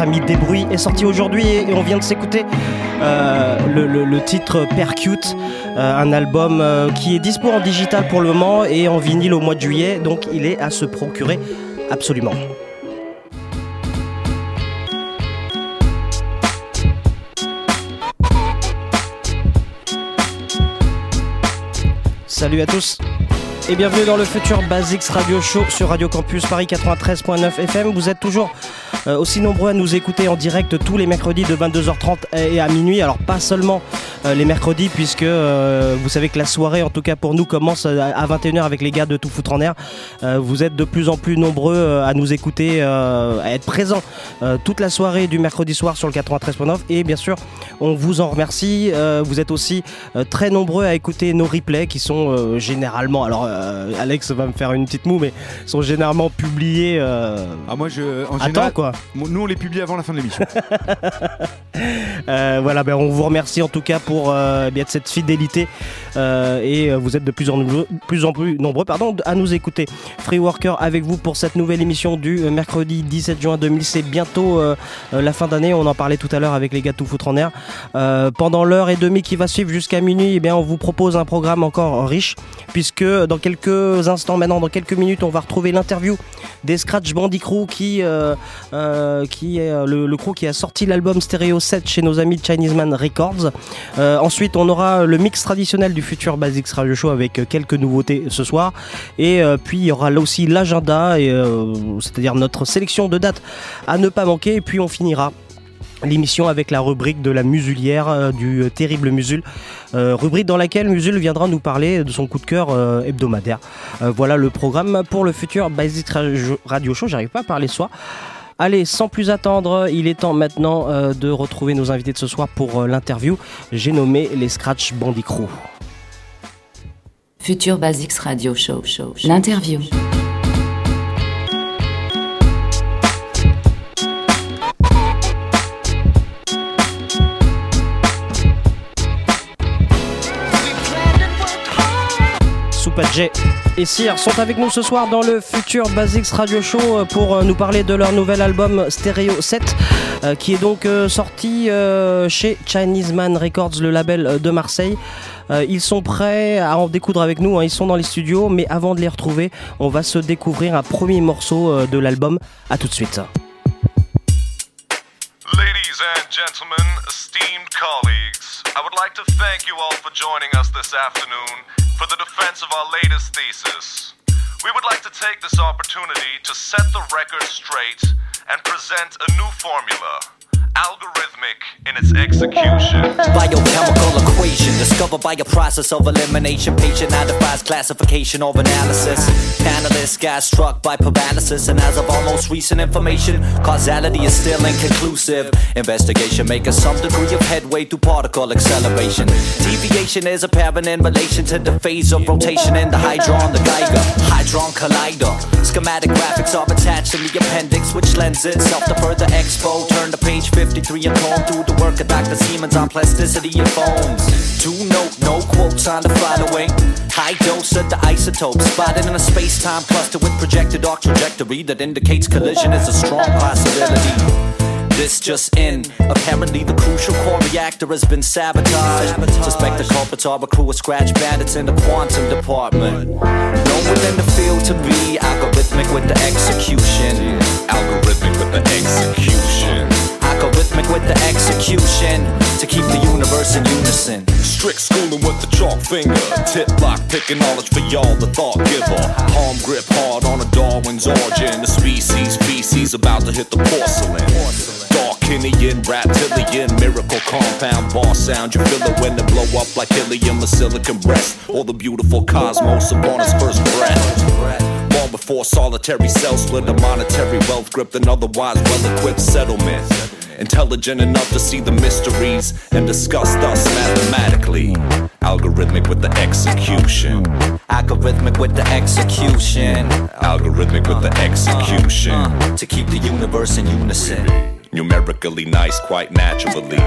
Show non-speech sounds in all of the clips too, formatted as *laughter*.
Line de notre ami Débrouille est sorti aujourd'hui et on vient de s'écouter euh, le titre Percute, euh, un album euh, qui est dispo en digital pour le moment et en vinyle au mois de juillet, donc il est à se procurer absolument. Salut à tous et bienvenue dans le futur Basics Radio Show sur Radio Campus Paris 93.9 FM. Vous êtes toujours euh, aussi nombreux à nous écouter en direct tous les mercredis de 22h30 et à minuit. Alors pas seulement euh, les mercredis puisque euh, vous savez que la soirée en tout cas pour nous commence à 21h avec les gars de Tout Foutre en Air. Euh, vous êtes de plus en plus nombreux euh, à nous écouter, euh, à être présents toute la soirée du mercredi soir sur le 93.9 et bien sûr on vous en remercie. Vous êtes aussi très nombreux à écouter nos replays qui sont généralement, alors Alex va me faire une petite moue mais sont généralement publiés Ah, moi, je, en général, temps quoi. nous, on les publie avant la fin de l'émission. *laughs* Euh, voilà, ben, on vous remercie en tout cas pour euh, eh bien, cette fidélité euh, et vous êtes de plus en, plus en plus nombreux pardon, à nous écouter. Free Worker avec vous pour cette nouvelle émission du euh, mercredi 17 juin 2000. C'est bientôt euh, euh, la fin d'année, on en parlait tout à l'heure avec les gars Tout Foutre en Air. Pendant l'heure et demie qui va suivre jusqu'à minuit, eh bien, on vous propose un programme encore riche puisque dans quelques instants maintenant, dans quelques minutes, on va retrouver l'interview des Scratch Bandy Crew qui, qui est le, le crew qui a sorti l'album Stereo 7 chez nos amis de Chinese Man Records. Ensuite, on aura le mix traditionnel du futur Basics Radio Show avec quelques nouveautés ce soir. Et puis, il y aura là aussi l'agenda, euh, c'est-à-dire notre sélection de dates à ne pas manquer. Et puis, on finira l'émission avec la rubrique de la musulière euh, du euh, terrible Musul, rubrique dans laquelle Musul viendra nous parler de son coup de cœur hebdomadaire. Voilà le programme pour le futur Basic Radio- Show, j'arrive pas à parler soi. Allez, sans plus attendre, il est temps maintenant de retrouver nos invités de ce soir pour l'interview. J'ai nommé les Scratch Bandy Crew. Future Basics Radio Show. show, show. L'interview. Soupa J et Cyr sont avec nous ce soir dans le futur Basics Radio Show euh, pour euh, nous parler de leur nouvel album Stereo 7 euh, qui est donc sorti chez Chinese Man Records, le label de Marseille. Ils sont prêts à en découdre avec nous, hein, ils sont dans les studios, mais avant de les retrouver, on va se découvrir un premier morceau de l'album. A tout de suite. Colleagues, I would like to thank you all for joining us this afternoon for the defense of our latest thesis. We would like to take this opportunity to set the record straight and present a new formula, algorithmic in its execution. Biochemical equation discovered by a process of elimination. Patient identifies classification or analysis. Analyst got struck by paralysis, and as of almost recent information, causality is still inconclusive. Investigation making some degree of headway through particle acceleration. Deviation is apparent in relation to the phase of rotation in the hydron, the Geiger, hydron collider. Schematic graphics are attached in the appendix, which lends itself to further expo. Turn to page 53 and comb through the work of Dr. Siemens on plasticity and foams. Two note, no quotes on the following. High dose of the isotope spotted in a space-time cluster with projected arc trajectory that indicates collision is a strong possibility. This just in. Apparently, the crucial core reactor has been sabotaged. Suspect the culprits are a crew of scratch bandits in the quantum department. Known within the field to be algorithmic with the execution. Algorithmic with the execution. With the execution to keep the universe in unison. Strict schooling with the chalk finger. Tip lock picking knowledge for y'all, the thought giver. Palm grip hard on a Darwin's origin. The species, feces about to hit the porcelain. Darkinian, reptilian, miracle compound, bar sound. You feel it when it blow up like helium or silicon breast. Or the beautiful cosmos upon its first breath. Before solitary cells split a monetary wealth gripped an otherwise well equipped settlement. Intelligent enough to see the mysteries and discuss thus mathematically. Algorithmic with the execution. Algorithmic with the execution. Algorithmic with the execution. Uh, to keep the universe in unison. Numerically nice, quite naturally.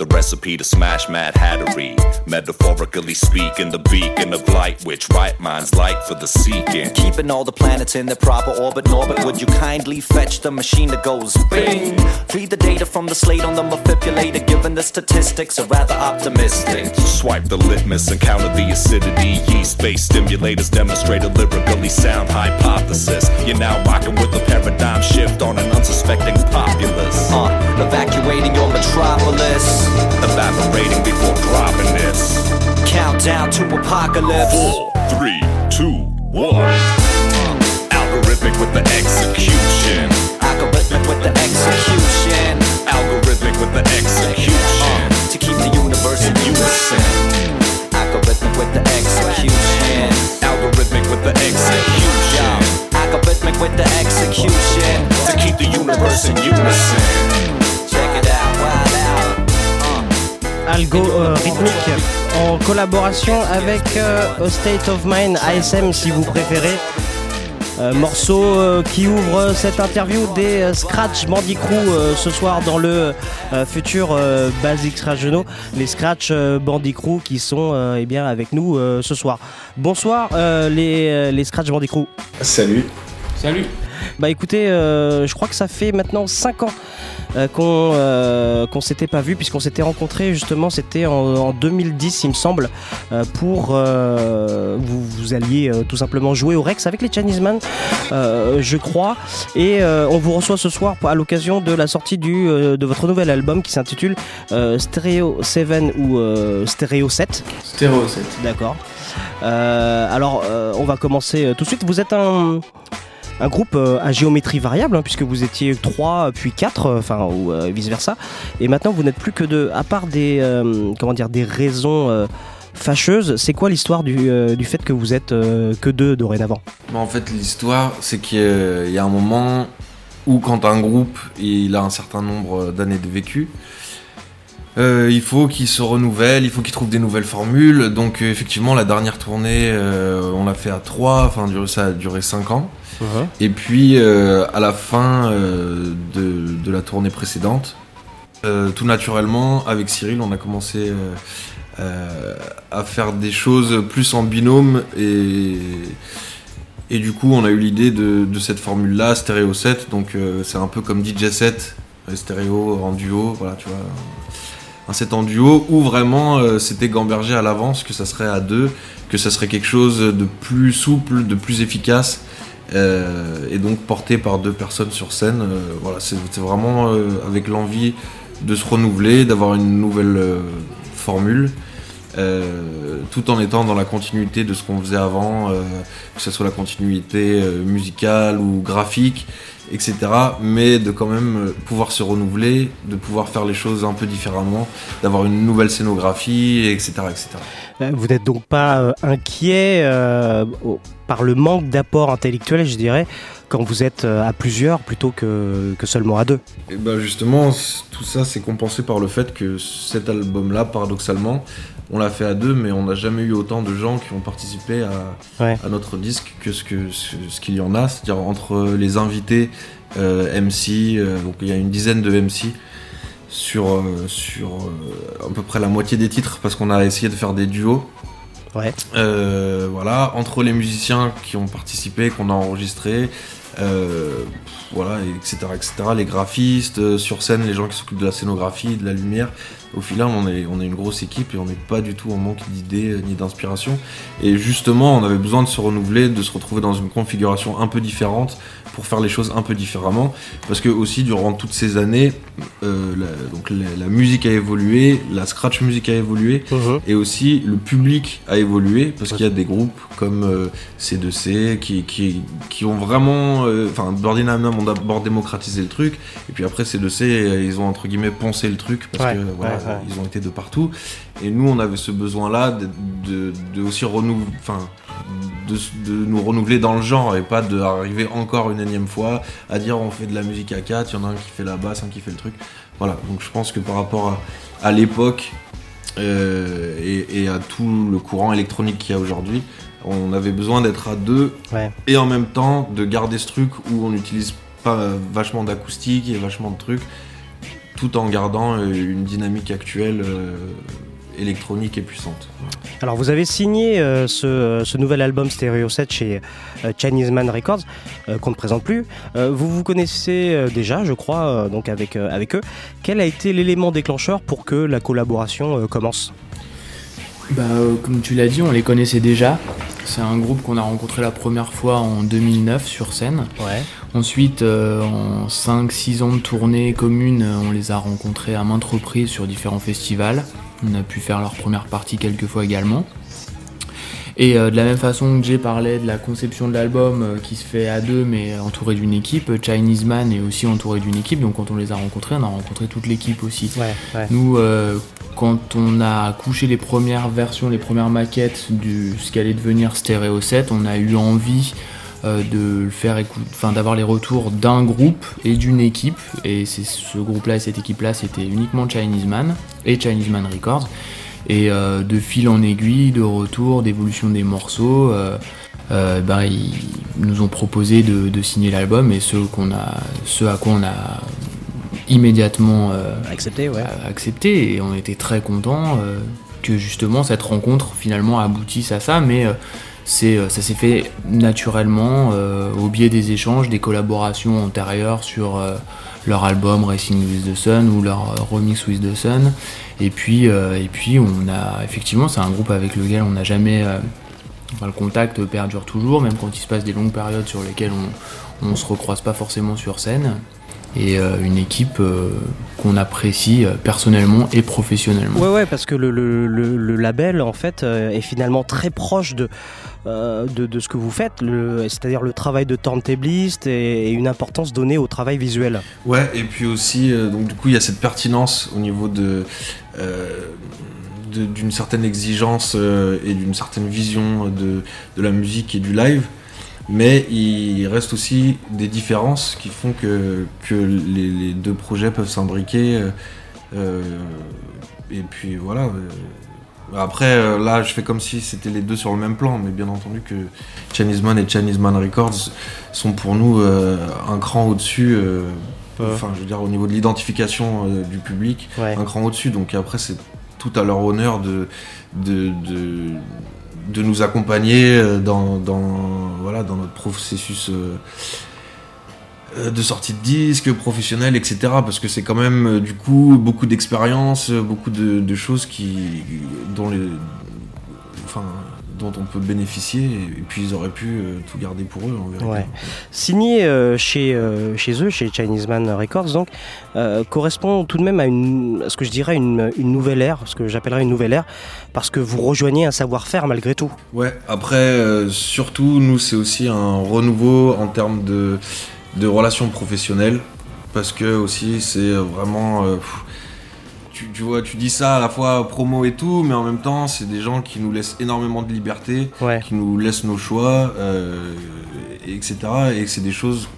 The recipe to smash mad hattery. Metaphorically speaking, the beacon of light which right minds like for the seeking. Keeping all the planets in their proper orbit. Norbit, would you kindly fetch the machine that goes bing? Read the data from the slate on the manipulator, given the statistics are rather optimistic. Swipe the litmus and counter the acidity. Yeast-based stimulators demonstrate a lyrically sound hypothesis. You're now rocking with a paradigm shift on an unsuspecting populace. Uh, evacuating your metropolis. Evaporating before dropping this. Countdown to apocalypse. Four, three, two, one. Algorithmic with the execution. Algorithmic with the execution. Algorithmic with the execution. Uh, to keep the universe in unison. Algorithmic with the execution. Algorithmic with the execution. Algorithmic with the execution. To keep the universe in unison. Check it out, out. Algo euh, rythmique en collaboration avec euh, A State of Mind ASM si vous préférez. Euh, morceau euh, qui ouvre cette interview des euh, Scratch Bandicoot euh, ce soir dans le euh, futur euh, Basics Radio. Les Scratch euh, Bandicoot qui sont euh, eh bien avec nous euh, ce soir. Bonsoir euh, les, les Scratch Bandicoot. Salut. Salut. Bah écoutez, euh, je crois que ça fait maintenant 5 ans euh, qu'on euh, qu'on s'était pas vu puisqu'on s'était rencontrés justement, c'était en, en 2010 il me semble, euh, pour vous, vous alliez tout simplement jouer au Rex avec les Chinese Man, je crois, et on vous reçoit ce soir à l'occasion de la sortie du, de votre nouvel album qui s'intitule Stereo 7 ou Stereo 7. Stéréo 7. D'accord. Alors, on va commencer tout de suite. Vous êtes un, un groupe euh, à géométrie variable, hein, puisque vous étiez 3 puis 4, enfin, ou euh, vice-versa. Et maintenant, vous n'êtes plus que deux. À part des, euh, comment dire, des raisons euh, fâcheuses, c'est quoi l'histoire du, euh, du fait que vous êtes euh, que deux dorénavant? Bah, en fait, l'histoire, c'est qu'il y a- un moment où, quand un groupe il a un certain nombre d'années de vécu, euh, il faut qu'il se renouvelle, il faut qu'il trouve des nouvelles formules. Donc, euh, effectivement, la dernière tournée, euh, on l'a fait à 3, enfin, ça a duré 5 ans. Et puis, euh, à la fin euh, de, la tournée précédente, euh, tout naturellement, avec Cyril, on a commencé à faire des choses plus en binôme et, et du coup, on a eu l'idée de, cette formule-là, stéréo 7. Donc, c'est un peu comme DJ 7, euh, stéréo en duo, voilà, tu vois. Un set en duo où vraiment c'était gambergé à l'avance que ça serait à deux, que ça serait quelque chose de plus souple, de plus efficace. Euh, et donc porté par deux personnes sur scène. euh, voilà, c'est vraiment euh, avec l'envie de se renouveler, d'avoir une nouvelle formule, tout en étant dans la continuité de ce qu'on faisait avant, euh, que ce soit la continuité euh, musicale ou graphique, etc. Mais de quand même euh, pouvoir se renouveler, de pouvoir faire les choses un peu différemment, d'avoir une nouvelle scénographie, etc. etc. Euh, Vous n'êtes donc pas euh, inquiet euh, par le manque d'apport intellectuel, je dirais, quand vous êtes euh, à plusieurs plutôt que, que seulement à deux? Et ben justement, tout ça c'est compensé par le fait que cet album-là, paradoxalement, on l'a fait à deux, mais on n'a jamais eu autant de gens qui ont participé à, Ouais. à notre disque que ce que ce, ce qu'il y en a, c'est-à-dire entre les invités, euh, MC, euh, donc il y a une dizaine de MC sur euh, sur à peu près la moitié des titres parce qu'on a essayé de faire des duos. Ouais. Voilà, entre les musiciens qui ont participé, qu'on a enregistré, euh, voilà, etc., etc., les graphistes, euh, sur scène, les gens qui s'occupent de la scénographie, de la lumière. Au final, on est, on est une grosse équipe et on n'est pas du tout en manque d'idées euh, ni d'inspiration. Et justement, on avait besoin de se renouveler, de se retrouver dans une configuration un peu différente pour faire les choses un peu différemment. Parce que aussi, durant toutes ces années, euh, la, donc la, la musique a évolué, la scratch music a évolué, et aussi le public a évolué, parce qu'il y a des groupes comme euh, C2C qui, qui, qui ont vraiment... euh, Enfin, Birdie Nam ont d'abord démocratisé le truc, et puis après C2C, euh, ils ont entre guillemets poncé le truc, parce Ouais, que voilà, ouais, ouais. ils ont été de partout. Et nous, on avait ce besoin-là de, de, de aussi renouveler... Enfin, de, de nous renouveler dans le genre et pas d'arriver encore une énième fois à dire on fait de la musique à quatre, il y en a un qui fait la basse, un qui fait le truc. Voilà, donc je pense que par rapport à, à l'époque euh, et, et à tout le courant électronique qu'il y a aujourd'hui, on avait besoin d'être à deux Ouais. et en même temps de garder ce truc où on n'utilise pas vachement d'acoustique et vachement de trucs tout en gardant euh, une dynamique actuelle euh, électronique et puissante. Alors vous avez signé euh, ce, ce nouvel album Stereo 7 chez euh, Chinese Man Records, euh, qu'on ne présente plus. Euh, vous vous connaissez euh, déjà, je crois, euh, donc avec, euh, avec eux. Quel a été l'élément déclencheur pour que la collaboration euh, commence? Bah, euh, comme tu l'as dit, on les connaissait déjà. C'est un groupe qu'on a rencontré la première fois en 2009 sur scène. Ouais. Ensuite, euh, en 5-6 ans de tournée commune, on les a rencontrés à maintes reprises sur différents festivals. On a pu faire leur première partie quelques fois également. Et euh, de la même façon que j'ai parlé de la conception de l'album euh, qui se fait à deux mais entouré d'une équipe, Chinese Man est aussi entouré d'une équipe. Donc quand on les a rencontrés, on a rencontré toute l'équipe aussi. Ouais, ouais. Nous, euh, quand on a couché les premières versions, les premières maquettes du ce qu'allait devenir Stereo 7, on a eu envie euh, de le faire écouter, enfin d'avoir les retours d'un groupe et d'une équipe. Et c'est ce groupe-là et cette équipe-là, c'était uniquement Chinese Man et Chinese Man Records. Et euh, de fil en aiguille, de retour, d'évolution des morceaux, euh, ben, ils nous ont proposé de, de signer l'album et ce, qu'on a, ce à quoi on a immédiatement accepté, ouais. accepté et on était très contents que justement cette rencontre finalement aboutisse à ça, mais c'est, euh, ça s'est fait naturellement euh, au biais des échanges, des collaborations antérieures sur euh, leur album Racing with the Sun ou leur remix with the Sun. Et puis, et puis on a effectivement, c'est un groupe avec lequel on n'a jamais. le contact perdure toujours, même quand il se passe des longues périodes sur lesquelles on, on se recroise pas forcément sur scène. Et une équipe qu'on apprécie personnellement et professionnellement. Ouais, ouais, parce que le, le- label, en fait, est finalement très proche de, euh, de, de ce que vous faites, c'est-à-dire le travail de turntabliste et, et une importance donnée au travail visuel. Ouais, et puis aussi, euh, donc du coup, il y a cette pertinence au niveau de euh, d'une certaine exigence et d'une certaine vision de, de la musique et du live. Mais il reste aussi des différences qui font que, que les, deux projets peuvent s'imbriquer. et puis voilà. Après, euh, là, je fais comme si c'était les deux sur le même plan, mais bien entendu que Chinese Man et Chinese Man Records sont pour nous euh, un cran au-dessus. euh, Enfin, je veux dire, au niveau de l'identification euh, du public, un cran au-dessus. Donc après, c'est tout à leur honneur de, de, de, de nous accompagner dans, dans, voilà, dans notre processus de sortie de disques, professionnel, etc. Parce que c'est quand même, euh, du coup, beaucoup d'expérience, euh, beaucoup de, de choses qui, dont, les, enfin, dont on peut bénéficier. Et puis, ils auraient pu euh, tout garder pour eux, en vérité. Ouais. Signé euh, chez, euh, chez eux, chez Chinese Man Records, donc, euh, correspond tout de même à, une, à ce que je dirais une, une nouvelle ère, ce que j'appellerais une nouvelle ère, parce que vous rejoignez un savoir-faire malgré tout. Ouais, après, euh, surtout, nous, c'est aussi un renouveau en termes de, de relations professionnelles. Parce que aussi, c'est vraiment. euh, tu, tu vois, tu dis ça à la fois promo et tout, mais en même temps, c'est des gens qui nous laissent énormément de liberté, qui nous laissent nos choix, euh, et- etc. Et c'est des choses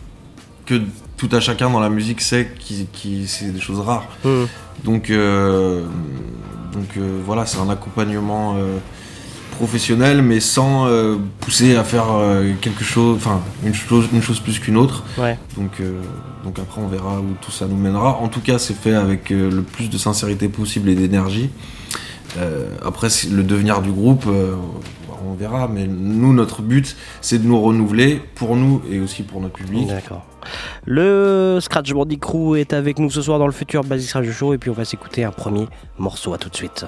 que tout à chacun dans la musique sait qui, qui c'est des choses rares. Mhm. Donc, euh, donc euh, voilà, c'est un accompagnement euh, professionnel, mais sans euh, pousser à faire euh, quelque chose, enfin une chose, une chose plus qu'une autre. Ouais. Donc, euh, donc après, on verra où tout ça nous mènera. En tout cas, c'est fait avec le plus de sincérité possible et d'énergie. Après, le devenir du groupe, on verra. Mais nous, notre but, c'est de nous renouveler pour nous et aussi pour notre public. D'accord. Le Scratch Bandy Crew est avec nous ce soir dans le futur Basic Radio Show et puis on va s'écouter un premier morceau à tout de suite.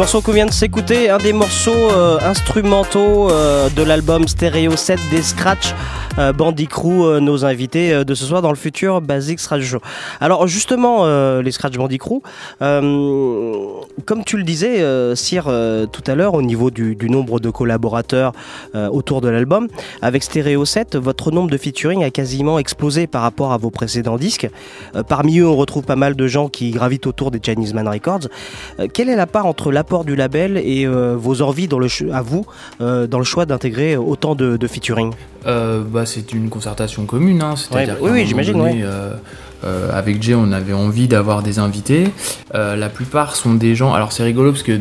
Morceau qu'on vient de s'écouter, un des morceaux euh, instrumentaux euh, de l'album Stereo 7 des Scratch euh, Bandy Crew, euh, nos invités de ce soir dans le futur Basics Radio Show. Alors justement, les Scratch Bandy Crew, euh, comme tu le disais, euh, tout à l'heure, au niveau du, nombre de collaborateurs autour de l'album, avec Stereo 7, votre nombre de featuring a quasiment explosé par rapport à vos précédents disques. Euh, parmi eux, on retrouve pas mal de gens qui gravitent autour des Chinese Man Records. Euh, quelle est la part entre l'apport du label et euh, vos envies dans le ch- à vous euh, dans le choix d'intégrer autant de, de featuring? Euh, bah, c'est une concertation commune, hein, c'est-à-dire Ouais, qu'à oui, oui, j'imagine, ouais. euh, euh, avec Jay, on avait envie d'avoir des invités. Euh, la plupart sont des gens. Alors c'est rigolo parce que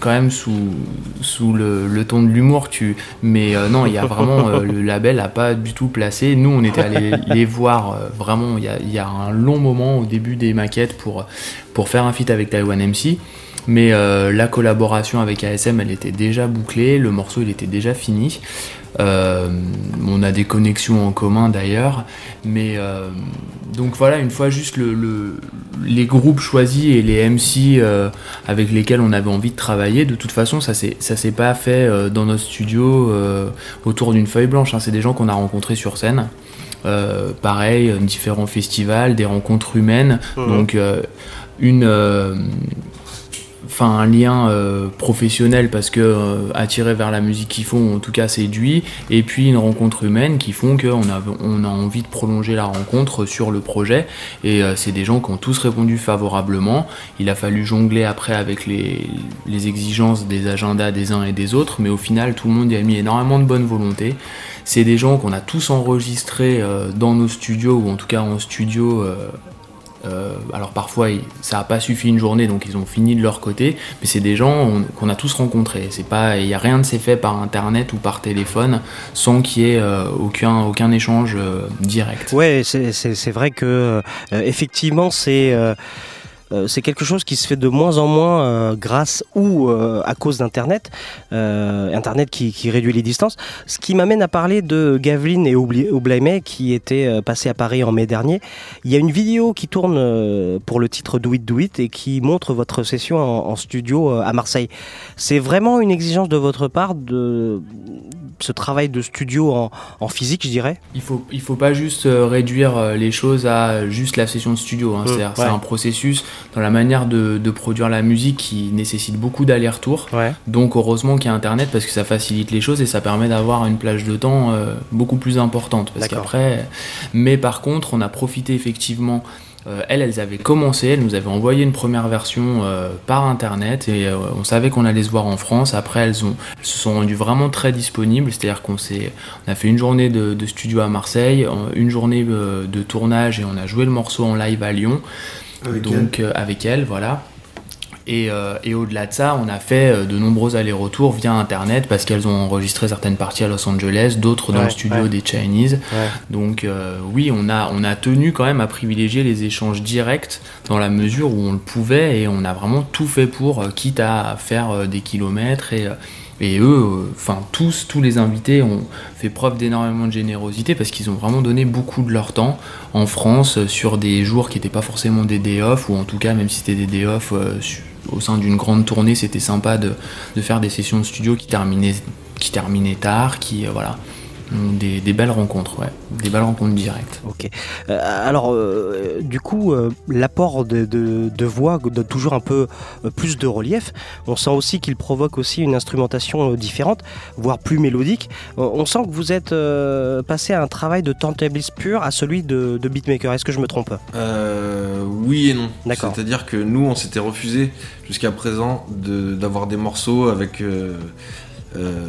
quand même sous sous le, le ton de l'humour, tu. Mais euh, non, il y a vraiment le *laughs* label a pas du tout placé. Nous, on était allés les voir vraiment. Il y a, il y a un long moment au début des maquettes pour pour faire un feat avec Taiwan MC. Mais euh, la collaboration avec ASM, elle était déjà bouclée, le morceau il était déjà fini. Euh, on a des connexions en commun d'ailleurs, mais euh, donc voilà, une fois juste le, le- les groupes choisis et les MC euh, avec lesquels on avait envie de travailler, de toute façon, ça s'est ça s'est pas fait dans notre studio autour d'une feuille blanche. hein. C'est des gens qu'on a rencontrés sur scène. Pareil, différents festivals, des rencontres humaines. Mhm. Donc une enfin un lien euh, professionnel parce que euh, attiré vers la musique qu'ils font en tout cas séduit et puis une rencontre humaine qui font qu'on a, on a envie de prolonger la rencontre sur le projet. Et euh, c'est des gens qui ont tous répondu favorablement. Il a fallu jongler après avec les, les exigences des agendas des uns et des autres. Mais au final tout le monde y a mis énormément de bonne volonté. C'est des gens qu'on a tous enregistrés dans nos studios ou en tout cas en studio euh, alors parfois ça n'a pas suffi une journée donc ils ont fini de leur côté. Mais c'est des gens on- qu'on a tous rencontrés. C'est pas il y a rien de s'est fait par internet ou par téléphone sans qu'il y ait euh, aucun aucun échange euh, direct. Ouais, c'est- vrai que euh, effectivement c'est c'est quelque chose qui se fait de moins en moins euh, grâce ou euh, à cause d'Internet, euh, Internet qui, réduit les distances. Ce qui m'amène à parler de Gavlin et Oublaimé qui étaient euh, passés à Paris en mai dernier. Il y a une vidéo qui tourne euh, pour le titre Do It Do It et qui montre votre session en, studio euh, à Marseille. C'est vraiment une exigence de votre part de ce travail de studio en, en physique, je dirais Il faut, il faut pas juste euh, réduire euh, les choses à juste la session de studio. hein. Mmh, ouais. c'est un processus dans la manière de, de produire la musique qui nécessite beaucoup d'aller-retour. Donc, heureusement qu'il y a Internet parce que ça facilite les choses et ça permet d'avoir une plage de temps euh, beaucoup plus importante. Parce qu'après, mais par contre, on a profité effectivement. Euh, elles, elles avaient commencé, elles nous avaient envoyé une première version euh, par internet et euh, on savait qu'on allait se voir en France. Après, elles, ont, elles se sont rendues vraiment très disponibles, c'est-à-dire qu'on s'est, on a fait une journée de, de studio à Marseille, une journée de tournage et on a joué le morceau en live à Lyon. Avec donc avec elle, voilà. Et, euh, et au-delà de ça, on a fait euh, de nombreux allers-retours via Internet parce qu'elles ont enregistré certaines parties à Los Angeles, d'autres dans Ouais, le studio ouais. des Chinese. Ouais. Donc euh, oui, on a, on a tenu quand même à privilégier les échanges directs dans la mesure où on le pouvait et on a vraiment tout fait pour, quitte à faire des kilomètres et... et eux, euh, enfin tous, tous les invités ont fait preuve d'énormément de générosité parce qu'ils ont vraiment donné beaucoup de leur temps en France euh, sur des jours qui n'étaient pas forcément des day off ou en tout cas même si c'était des day off euh, su- au sein d'une grande tournée, c'était sympa de, faire des sessions de studio qui terminaient, qui terminaient tard, qui euh, voilà, des, des belles rencontres, ouais, des belles rencontres directes. Ok. Euh, alors, euh, du coup, euh, l'apport de, de, de voix donne toujours un peu euh, plus de relief. On sent aussi qu'il provoque aussi une instrumentation euh, différente, voire plus mélodique. Euh, on sent que vous êtes euh, passé à un travail de turntablist pur à celui de, de beatmaker. Est-ce que je me trompe? Euh, oui et non. D'accord. C'est-à-dire que nous, on s'était refusé jusqu'à présent de- d'avoir des morceaux avec, euh, euh,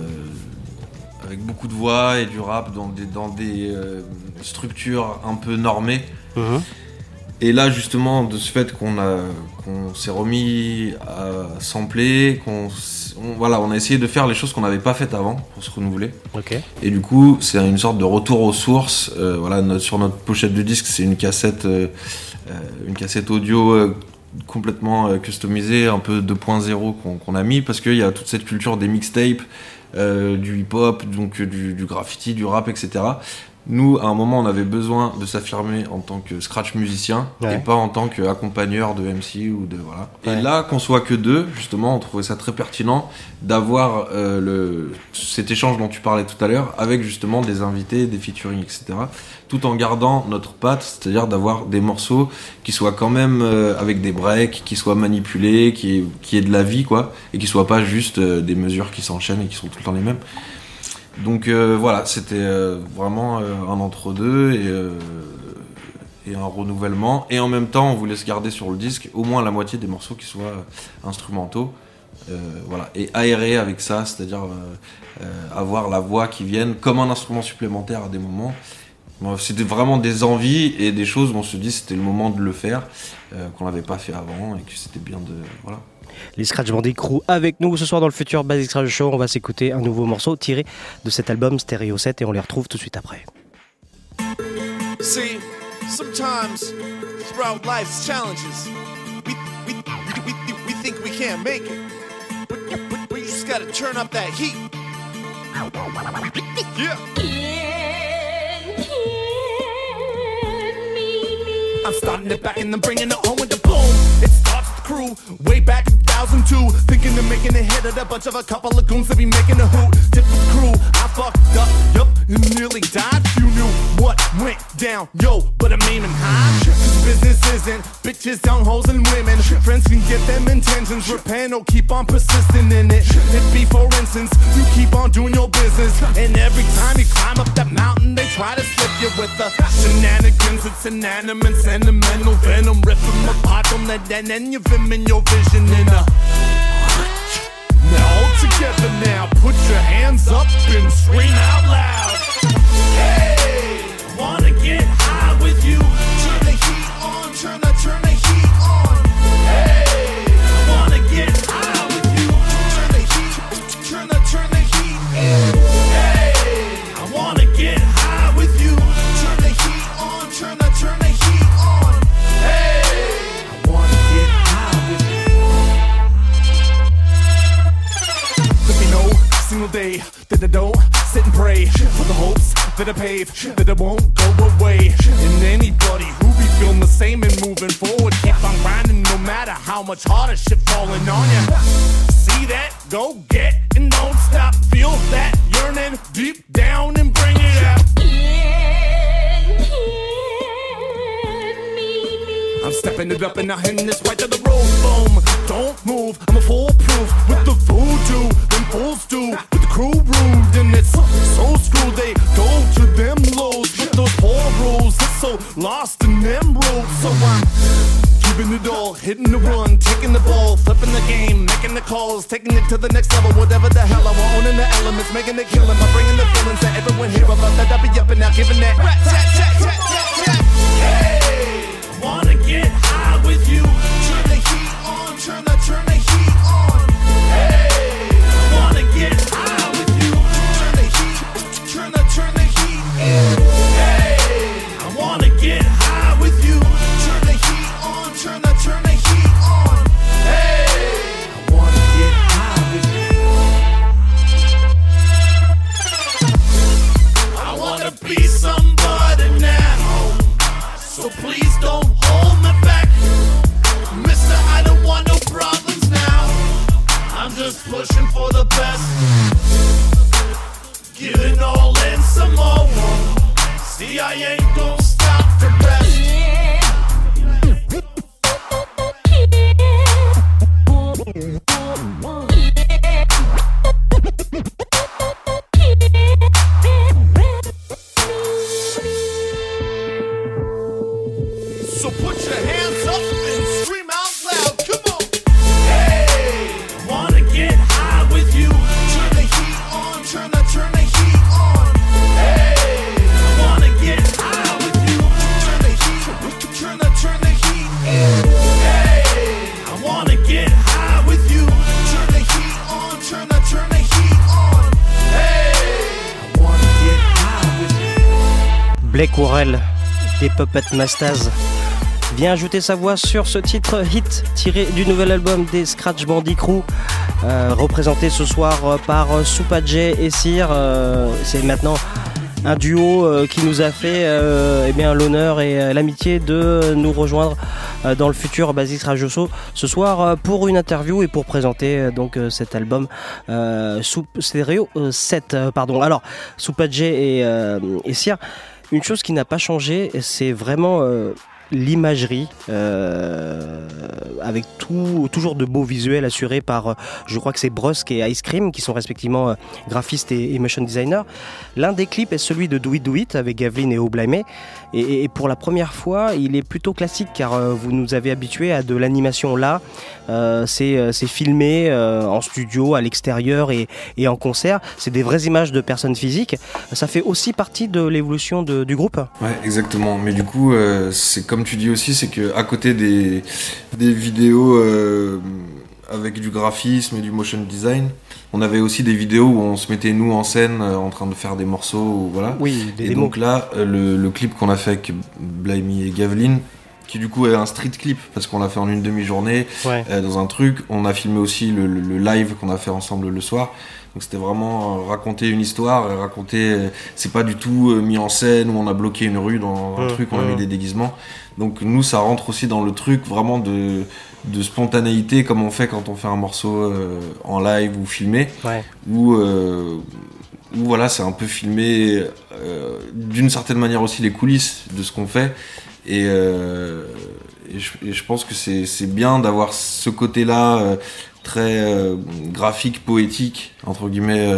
avec beaucoup de voix et du rap dans des, dans des euh, structures un peu normées. Et là, justement, de ce fait qu'on a, qu'on s'est remis à sampler, qu'on, on- voilà, on a essayé de faire les choses qu'on n'avait pas faites avant pour se renouveler. Ok. Et du coup, c'est une sorte de retour aux sources. Euh, voilà, notre- sur notre pochette de disque, c'est une cassette, euh, une cassette audio euh, complètement customisée, un peu 2.0 qu'on a mis parce qu'il y a toute cette culture des mixtapes, du hip-hop, donc euh, du, du graffiti, du rap, etc. nous, à un moment, on avait besoin de s'affirmer en tant que scratch musicien Ouais. et pas en tant qu'accompagneur de MC ou de voilà. Ouais. Et là, qu'on soit que deux, justement, on trouvait ça très pertinent d'avoir euh, le cet échange dont tu parlais tout à l'heure avec justement des invités, des featuring, etc. Tout en gardant notre patte, c'est-à-dire d'avoir des morceaux qui soient quand même euh, avec des breaks, qui soient manipulés, qui qui aient de la vie, quoi, et qui soient pas juste euh, des mesures qui s'enchaînent et qui sont tout le temps les mêmes. Donc euh, voilà, c'était vraiment un entre-deux et, et un renouvellement. Et en même temps, on voulait se garder sur le disque au moins la moitié des morceaux qui soient instrumentaux. Voilà. Et aérer avec ça, c'est-à-dire avoir la voix qui vienne comme un instrument supplémentaire à des moments. C'était vraiment des envies et des choses où on se dit c'était le moment de le faire, euh, qu'on l'avait pas fait avant et que c'était bien de. Voilà. Les Scratch Bandit Crew avec nous ce soir dans le futur Basics Radio Show. On va s'écouter un nouveau morceau tiré de cet album Stereo 7 et on les retrouve tout de suite après. See, sometimes throughout life's challenges, we, we, we, we, we think we can't make it. But, but, but you just gotta turn up that heat. Yeah. I'm starting it back and I'm bringing it home with the boom. It starts the crew way back 2002. Thinking of making a hit of a bunch of a couple of goons to be making a hoot. The crew, I fucked up, yup, and nearly died. Few knew what went down, yo, but I'm aiming high. Cause business isn't bitches, young hoes, and women. Friends can get them intentions, repent or keep on persisting in it. It be, for instance, you keep on doing your business, and every time you climb up that mountain, they try to slip you with the shenanigans. It's inanimate, sentimental venom, rip them apart from that, and then you vim in your vision in a. Now all together now, put your hands up and scream out loud. Hey, wanna get high with you? Day that I don't sit and pray for the hopes that I pave that I won't go away. And anybody who be feeling the same and moving forward, keep on grinding no matter how much harder shit falling on ya. See that? Go get and don't stop. Feel that yearning deep down and bring it out. I'm stepping it up and now hitting this right to the road. Boom, don't move. I'm a foolproof with the voodoo. Them fools do with the crew rude. And it's so screwed they go to them lows with those poor rules. It's so lost in them rules. So I'm giving it all, hitting the run, taking the ball, flipping the game, making the calls, taking it to the next level. Whatever the hell I want, owning the elements, making the killing by bringing the feelings that everyone hear about. That I be up and now giving that. Rat, tat, tat, tat, tat, tat. Just pushing for the best. Giving all in some more. See, I ain't gonna stop for best. So put des Puppet Masters vient ajouter sa voix sur ce titre hit tiré du nouvel album des Scratch Bandit Crew, euh, représenté ce soir euh, par euh, Soupa J et Sir. C'est maintenant un duo qui nous a fait eh l'honneur et l'amitié de nous rejoindre dans le futur Basics Radio Show ce soir pour une interview et pour présenter donc cet album sous stéréo 7 euh, pardon. Alors et, et Sir, une chose qui n'a pas changé, c'est vraiment euh, l'imagerie euh, avec toujours de beaux visuels assurés par, euh, je crois que c'est Brusque et Ice Cream qui sont respectivement euh, graphistes et, motion designers. L'un des clips est celui de Do It Do It avec Gavlin et Oblamé et, et pour la première fois il est plutôt classique car vous nous avez habitués à de l'animation là. C'est filmé en studio, à l'extérieur et, et en concert. C'est des vraies images de personnes physiques. Ça fait aussi partie de l'évolution du groupe. Ouais, exactement. Mais du coup, c'est comme tu dis aussi, c'est que à côté des, des vidéos euh, avec du graphisme et du motion design, on avait aussi des vidéos où on se mettait nous en scène euh, en train de faire des morceaux, ou voilà. Oui, des et démos. donc là, euh, le, le clip qu'on a fait avec Blimey et Gavlin, qui du coup est un street clip parce qu'on l'a fait en une demi-journée Ouais. euh, dans un truc. On a filmé aussi le, le- le live qu'on a fait ensemble le soir. Donc c'était vraiment euh, raconter une histoire, et raconter. euh, c'est pas du tout euh, mis en scène où on a bloqué une rue dans un Mmh, truc, on a mmh. mis des déguisements. Donc nous, ça rentre aussi dans le truc vraiment de, de spontanéité comme on fait quand on fait un morceau euh, en live ou filmé. Ouais. Où, euh, où voilà, c'est un peu filmé euh, d'une certaine manière aussi les coulisses de ce qu'on fait. Et, et, je, et je pense que c'est bien d'avoir ce côté-là très graphique, poétique, entre guillemets,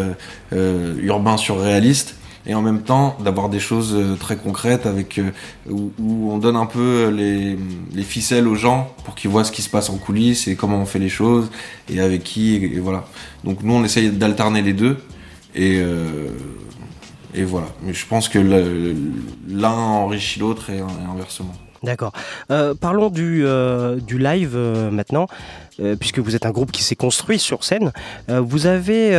urbain, surréaliste. Et en même temps, d'avoir des choses euh, très concrètes avec euh, où, on donne un peu les, les ficelles aux gens pour qu'ils voient ce qui se passe en coulisses et comment on fait les choses et avec qui et, voilà. Donc nous, on essaye d'alterner les deux et euh, et voilà. Mais je pense que l'un enrichit l'autre et inversement. D'accord. Euh, parlons du, euh, du live euh, maintenant, puisque vous êtes un groupe qui s'est construit sur scène. Vous avez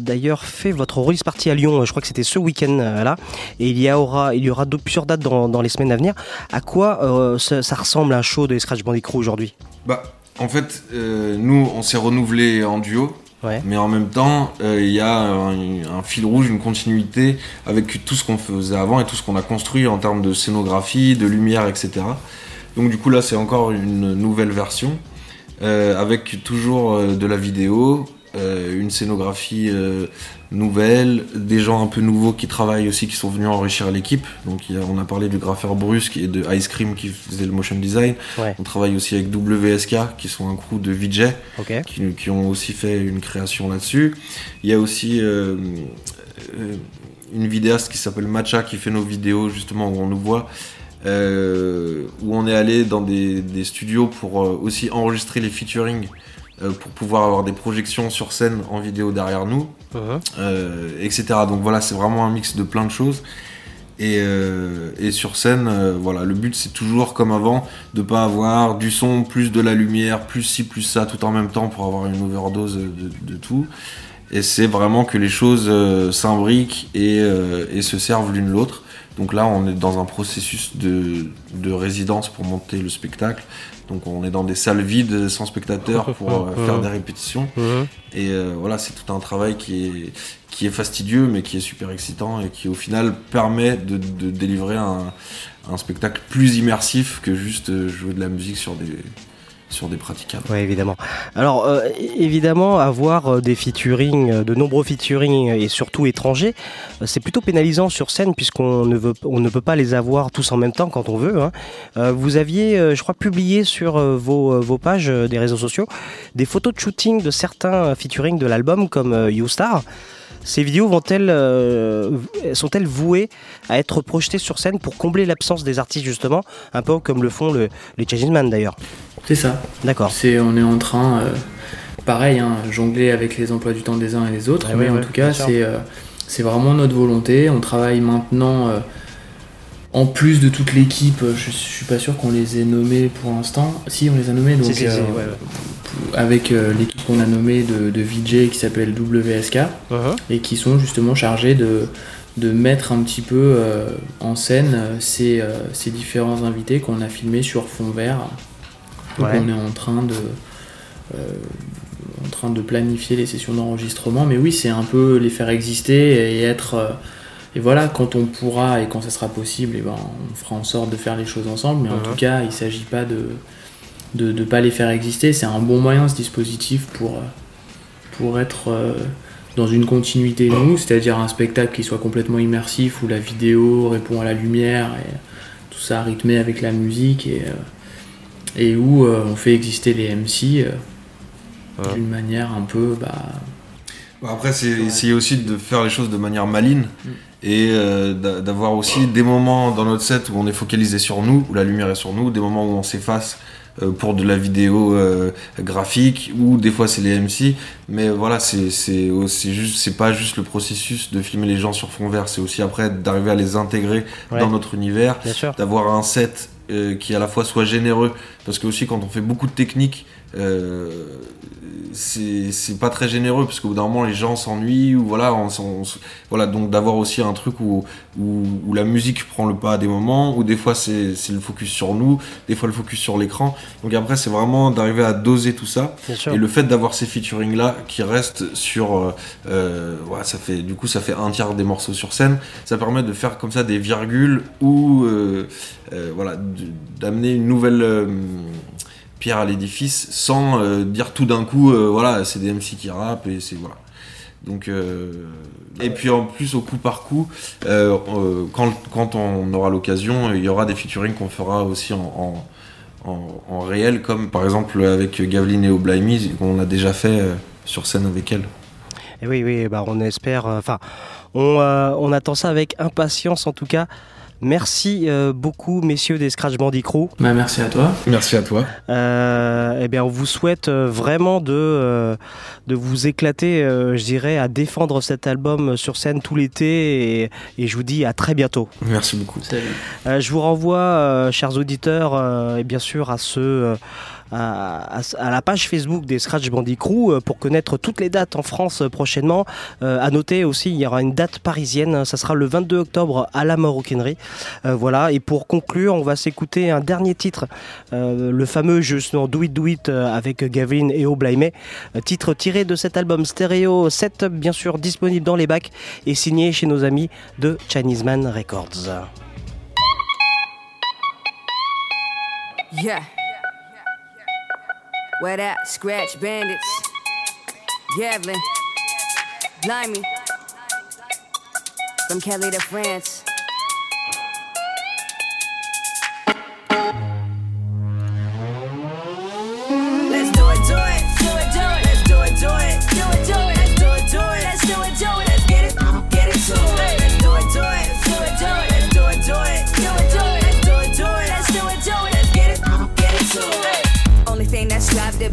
d'ailleurs fait votre release party à Lyon, je crois que c'était ce week-end là, et il y aura, il y aura plusieurs dates dans, dans les semaines à venir. À quoi ça, ressemble un show de Scratch Bandicoot aujourd'hui? Bah, en fait, nous, on s'est renouvelé en duo. Mais en même temps, euh, il y a un, fil rouge, une continuité avec tout ce qu'on faisait avant et tout ce qu'on a construit en termes de scénographie, de lumière, etc. Donc du coup là, c'est encore une nouvelle version euh, avec toujours euh, de la vidéo, une scénographie euh, nouvelle, des gens un peu nouveaux qui travaillent aussi, qui sont venus enrichir l'équipe. Donc on a parlé du graffeur Brusque et de Ice Cream qui faisait le motion design. Ouais. On travaille aussi avec WSK qui sont un crew de VJ qui, qui ont aussi fait une création là-dessus. Il y a aussi euh, euh, une vidéaste qui s'appelle Matcha qui fait nos vidéos justement où on nous voit. euh, où on est allé dans des, des studios pour aussi enregistrer les featuring pour pouvoir avoir des projections sur scène en vidéo derrière nous, Mhm. euh, etc. Donc voilà, c'est vraiment un mix de plein de choses. Et, euh, sur scène, euh, voilà, le but c'est toujours comme avant de pas avoir du son, plus de la lumière, plus ci, plus ça, tout en même temps pour avoir une overdose de, tout. Et c'est vraiment que les choses s'imbriquent et, et se servent l'une l'autre. Donc là, on est dans un processus de résidence pour monter le spectacle. Donc on est dans des salles vides sans spectateurs pour euh, *laughs* faire des répétitions. Et euh, voilà, c'est tout un travail qui est, qui est fastidieux, mais qui est super excitant et qui au final permet de, de délivrer un, un spectacle plus immersif que juste euh, jouer de la musique sur des, sur des praticables. Oui, évidemment. Alors, euh, évidemment, avoir euh, des featuring, euh, de nombreux featuring et surtout étrangers, c'est plutôt pénalisant sur scène puisqu'on ne, on ne peut pas les avoir tous en même temps quand on veut. hein. Vous aviez, je crois, publié sur vos, vos pages des réseaux sociaux des photos de shooting de certains featuring de l'album comme euh, You Star. Ces vidéos vont-elles, euh, sont-elles vouées à être projetées sur scène pour combler l'absence des artistes justement, un peu comme le font le- les Changeman d'ailleurs? C'est ça. D'accord. C'est, on est en train, euh, pareil, hein, jongler avec les emplois du temps des uns et des autres, Ah mais ouais, en ouais, tout cas, c'est, euh, c'est vraiment notre volonté. On travaille maintenant, en plus de toute l'équipe, euh, je, je suis pas sûr qu'on les ait nommés pour l'instant. Si, on les a nommés, donc Si, si, si, euh, ouais, ouais. p- avec euh, l'équipe qu'on a nommée de, de VJ qui s'appelle WSK Uh-huh. et qui sont justement chargés de, de mettre un petit peu euh, en scène ces, ces différents invités qu'on a filmés sur fond vert. Donc Ouais. on est en train de en train de planifier les sessions d'enregistrement, mais oui, c'est un peu les faire exister et être et voilà, quand on pourra et quand ça sera possible, et ben, on fera en sorte de faire les choses ensemble. Mais en tout cas, il ne s'agit pas de de ne pas les faire exister. C'est un bon moyen, ce dispositif, pour, euh, pour être euh, dans une continuité nous, c'est-à-dire un spectacle qui soit complètement immersif, où la vidéo répond à la lumière, et tout ça rythmé avec la musique, et, euh, et où on fait exister les MC d'une manière un peu... Bah, Après, c'est essayer aussi de faire les choses de manière maligne et euh, d'a- d'avoir aussi des moments dans notre set où on est focalisé sur nous, où la lumière est sur nous, des moments où on s'efface euh, pour de la vidéo euh, graphique, ou des fois c'est les MC. Mais voilà, c'est c'est juste, c'est pas juste le processus de filmer les gens sur fond vert, c'est aussi après d'arriver à les intégrer Ouais. dans notre univers, d'avoir un set euh, qui à la fois soit généreux, parce que aussi quand on fait beaucoup de techniques, euh, c'est pas très généreux parce qu'au bout d'un moment les gens s'ennuient ou voilà on, voilà donc d'avoir aussi un truc où, où où la musique prend le pas à des moments où des fois c'est le focus sur nous des fois le focus sur l'écran. Donc après c'est vraiment d'arriver à doser tout ça. Et le fait d'avoir ces featuring là qui restent sur euh, euh, voilà, ça fait du coup ça fait un tiers des morceaux sur scène ça permet de faire comme ça des virgules ou euh, euh, voilà d'amener une nouvelle pierre à l'édifice sans euh, dire tout d'un coup euh, voilà c'est des MC qui rappent et c'est voilà donc euh, et puis en plus au coup par coup quand, quand on aura l'occasion il y aura des featuring qu'on fera aussi en, en, réel comme par exemple avec Gaveline et Oblaimi qu'on a déjà fait sur scène avec elle Et oui, oui, bah on espère. Enfin, on, on attend ça avec impatience en tout cas. Merci euh, beaucoup, messieurs des Scratch Bandicoot. bah, merci à toi. merci à toi Euh, eh bien, on vous souhaite euh, vraiment de, euh, de vous éclater, euh, je dirais, à défendre cet album sur scène tout l'été. Et, et je vous dis à très bientôt. merci beaucoup Salut. Euh, je vous renvoie, euh, chers auditeurs, euh, et bien sûr à ce. À, la page Facebook des Scratch Bandicoot euh, pour connaître toutes les dates en France euh, prochainement. Euh, à noter aussi, il y aura une date parisienne, ça sera le 22 octobre à la Maroquinerie. Voilà, et pour conclure, on va s'écouter un dernier titre, le fameux justement Do It Do It avec Gavin et Oblaime, euh, titre tiré de cet album stéréo setup bien sûr disponible dans les bacs et signé chez nos amis de Chinese Man Records. Yeah. Where that scratch bandits? Gavlin. Blimey. From Kelly to France.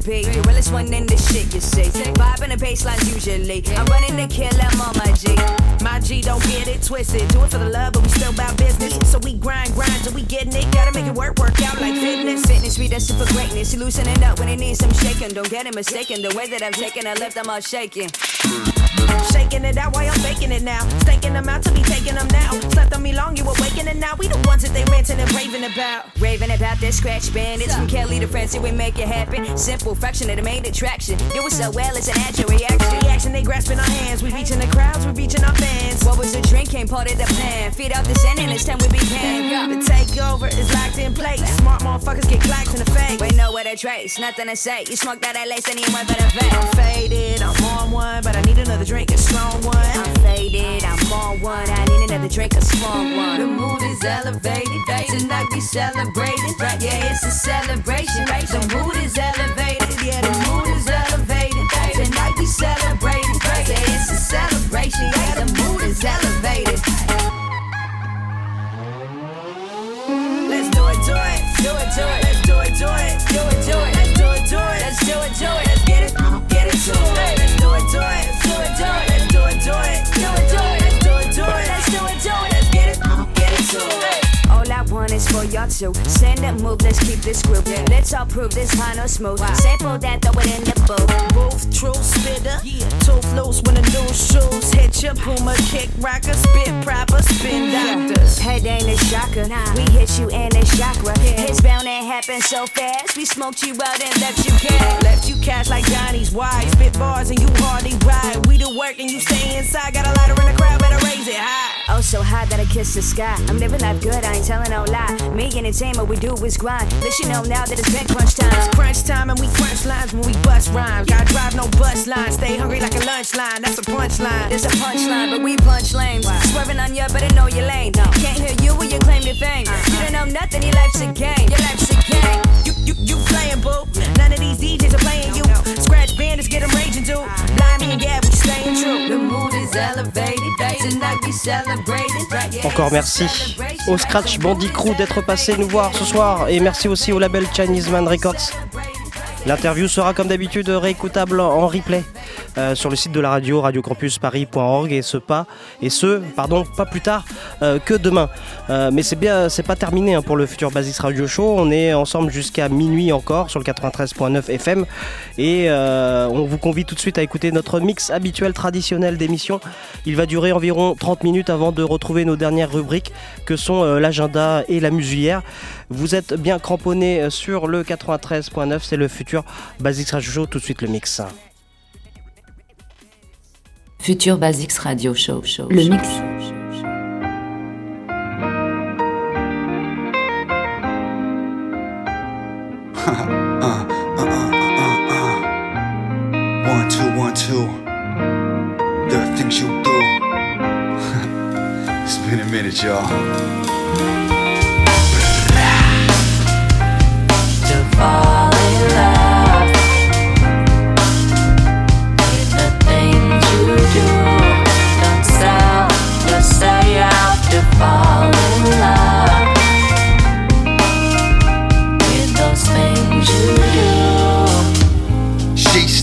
Be the realest one in this shit, you see. Vibe in the baselines usually. I'm running them on my G. My G don't get it twisted. Do it for the love, but we still about business. So we grind, grind till we getting it. Gotta make it work, work out like fitness. Fitness, we destined for greatness. He loosening up when it needs some shaking. Don't get it mistaken. The way that I'm taking a lift, I'm all shaking. Shaking it out while I'm baking it now. Staking them out to be taking them now. Slept on me long, you awaken it now. We the ones that they ranting and raving about. Raving about that scratch bandits from Kelly to Francie, we make it happen. Simple fraction of the main attraction. Do it so well, it's a natural reaction. Reaction, they grasping our hands. We reaching the crowds, we reaching our fans. What was the drink? Ain't part of the plan. Feed up the scent, and it's time we began. The takeover is locked in place. Smart motherfuckers get clacked in the face. We know where to trace, nothing to say. You smoked out that lace, and you went for the I'm faded, I'm on one, but I need another drink, a strong one. I'm faded, I'm on one. I need another drink, a strong one. The mood is elevated. Tonight we celebrating. Yeah, it's a celebration. The mood is elevated. Yeah, the mood is elevated. Tonight we celebrating. Yeah, it's a celebration. Yeah, the mood is elevated. Let's do it, do it, do it, do it. Let's do it, do it, do it, do it. Let's do it, do it. Let's do it, do it. Let's get it, get it to it. Let's do it, do it, for y'all to send a move. Let's keep this groove. Let's all prove this high no smooth. Sample that, throw it in the. Booth, true spitter. Yeah. Tooth loose when the new shoes hit your boomer, kick rocker, spit proper, spin doctors. Head ain't a shocker. We hit you in a chakra. It's bound to happen so fast. We smoked you out and left you cash. Left you cash like Johnny's wife. Spit bars and you hardly ride. We the work and you stay inside. Got a lighter in the crowd, better raise it high. Oh, so high that I kiss the sky. I'm living life good, I ain't telling no lie. Me and entertainment, we do is grind. Let you know now that it's been crunch time. It's crunch time and we crunch lines when we bust rhymes. Gotta drive no bus line, stay hungry like a lunch line. That's a punchline. It's a punchline, but we punch lanes. Swerving on you, better know your lane. No. Can't hear you when you claim your fame. Uh-huh. You don't know nothing, your life's a game. Your life's a game. You, you, you playing, boo. None of these Encore merci au Scratch Bandit Crew d'être passé nous voir ce soir et merci aussi au label Chinese Man Records. L'interview sera comme d'habitude réécoutable en replay euh, sur le site de la radio radiocampusparis.org et ce pas et ce pardon pas plus tard euh, que demain. Euh, mais c'est bien c'est pas terminé hein, pour le futur Basis Radio Show. On est ensemble jusqu'à minuit encore sur le 93.9 FM et on vous convie tout de suite à écouter notre mix habituel traditionnel d'émission. Il va durer environ 30 minutes avant de retrouver nos dernières rubriques que sont l'agenda et la muselière. Vous êtes bien cramponné sur le 93.9, c'est le futur Basics Radio Show, tout de suite le mix. Futur Basics Radio Show. show le mix. One, two, one, two. The things you do. *laughs* it's been a minute, y'all. Fall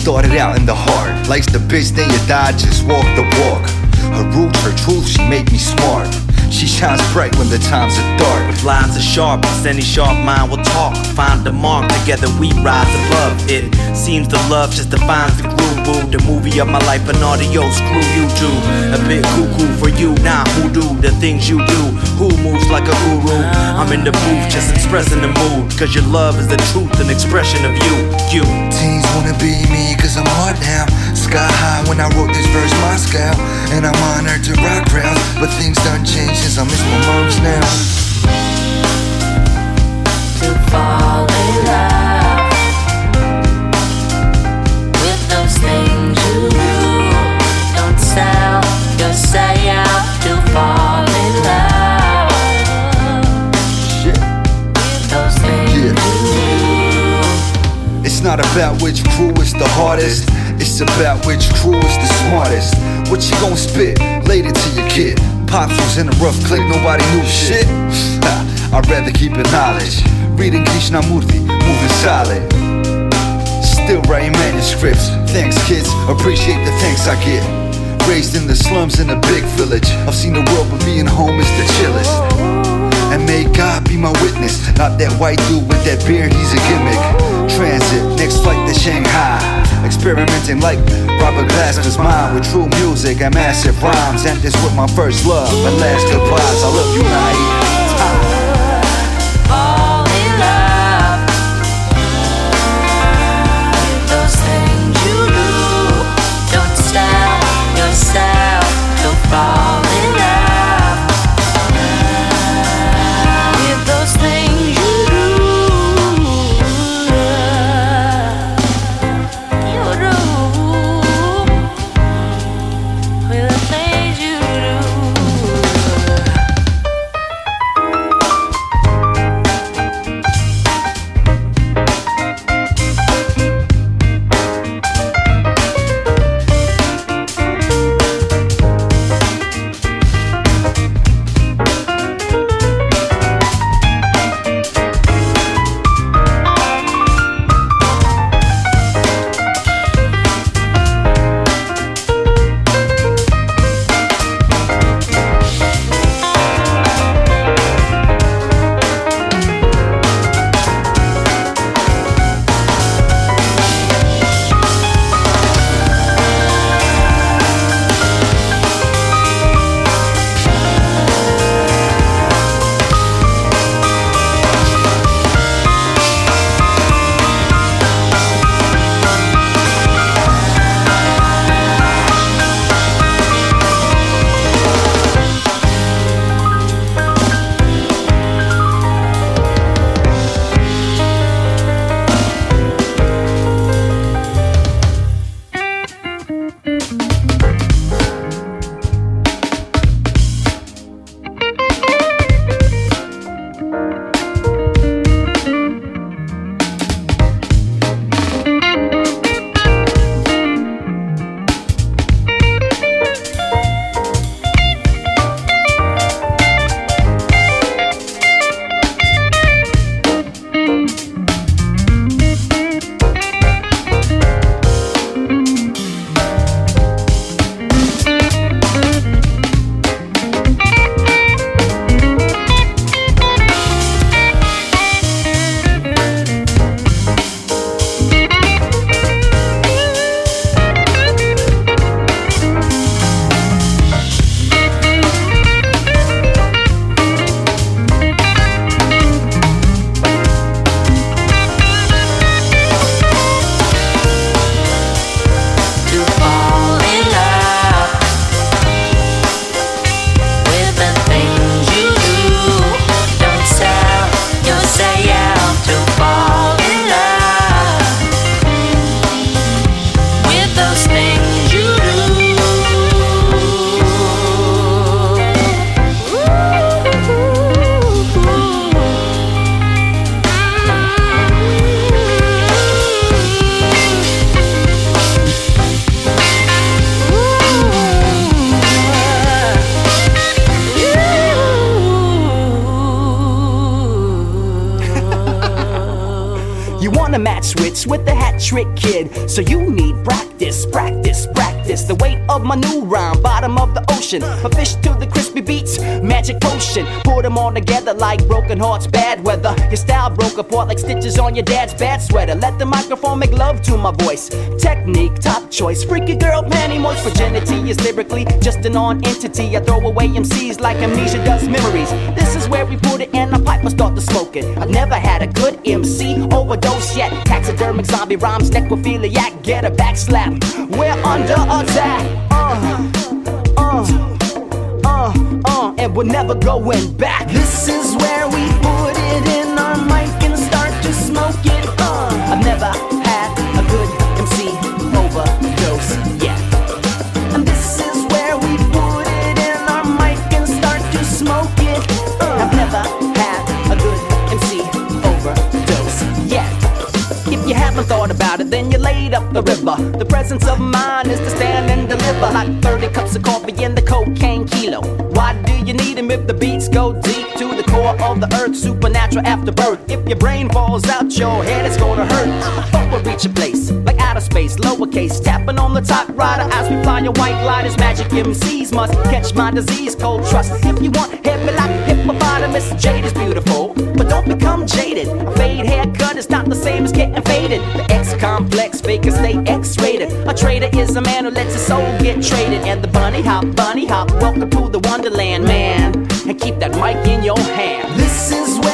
started out in the heart. Likes the bitch, then you die, just walk the walk. Her roots, her truth, she made me smart. She shines bright when the times are dark. If lines are sharp, any sharp mind will talk. Find the mark, together we rise above it. Seems the love just defines the groove, boo. The movie of my life, an audio, screw YouTube. A bit cuckoo for you, now who do the things you do? Who moves like a guru? I'm in the booth, just expressing the mood. Cause your love is the truth and expression of you. You. Teens wanna be me, cause I'm hard now. Sky high when I wrote this verse, Moscow. And I'm honored to rock crowds. But things done changed since I miss my moms now. to fall in love with those things you do. Don't sell yourself to fall in love with those things you do. It's not about which crew is the hardest. It's about which crew is the smartest. What you gon' spit later to your kid? Pops was in a rough clique, nobody knew shit. I'd rather keep it knowledge. Reading Krishnamurti, moving solid. Still writing manuscripts. Thanks, kids. Appreciate the thanks I get. Raised in the slums in a big village. I've seen the world, but being home is the chillest. And may God be my witness. Not that white dude with that beard, he's a gimmick. Transit, next flight to Shanghai. Experimenting like Robert Glasper's mind with true music and massive rhymes. And this with my first love and last goodbyes. I love you, Naeem. Ocean. A fish to the crispy beats, magic potion. Put them all together like broken hearts, bad weather. Your style broke apart like stitches on your dad's bad sweater. Let the microphone make love to my voice. Technique, top choice. Freaky girl, panty moist. Virginity is lyrically just an on entity. I throw away MCs like amnesia does memories. This is where we put it in the pipe and start to smoke it. I've never had a good MC overdose yet. Taxidermic zombie rhymes, necrophiliac, get a backslap. We're under attack. Uh, we're never going back. This is where we put it in our mic and start to smoke it. I've never had a good MC overdose yet. And this is where we put it in our mic and start to smoke it. I've never had a good MC overdose yet. If you haven't thought about it, then you're laid up the river. The presence of mind is to stand and deliver like 30 cups of coffee in the cocaine kilo. After birth. If your brain falls out your head, it's gonna hurt. But we'll reach a place like outer space, lowercase, tapping on the top rider as we fly your white lighters. Magic MCs must catch my disease, cold trust. If you want heavy like hippopotamus, Jade is beautiful, but don't become jaded. A fade haircut is not the same as getting faded. The X complex, fakers stay X-rated. A trader is a man who lets his soul get traded. And the bunny hop, bunny hop, welcome to the wonderland, man. And keep that mic in your hand. This is where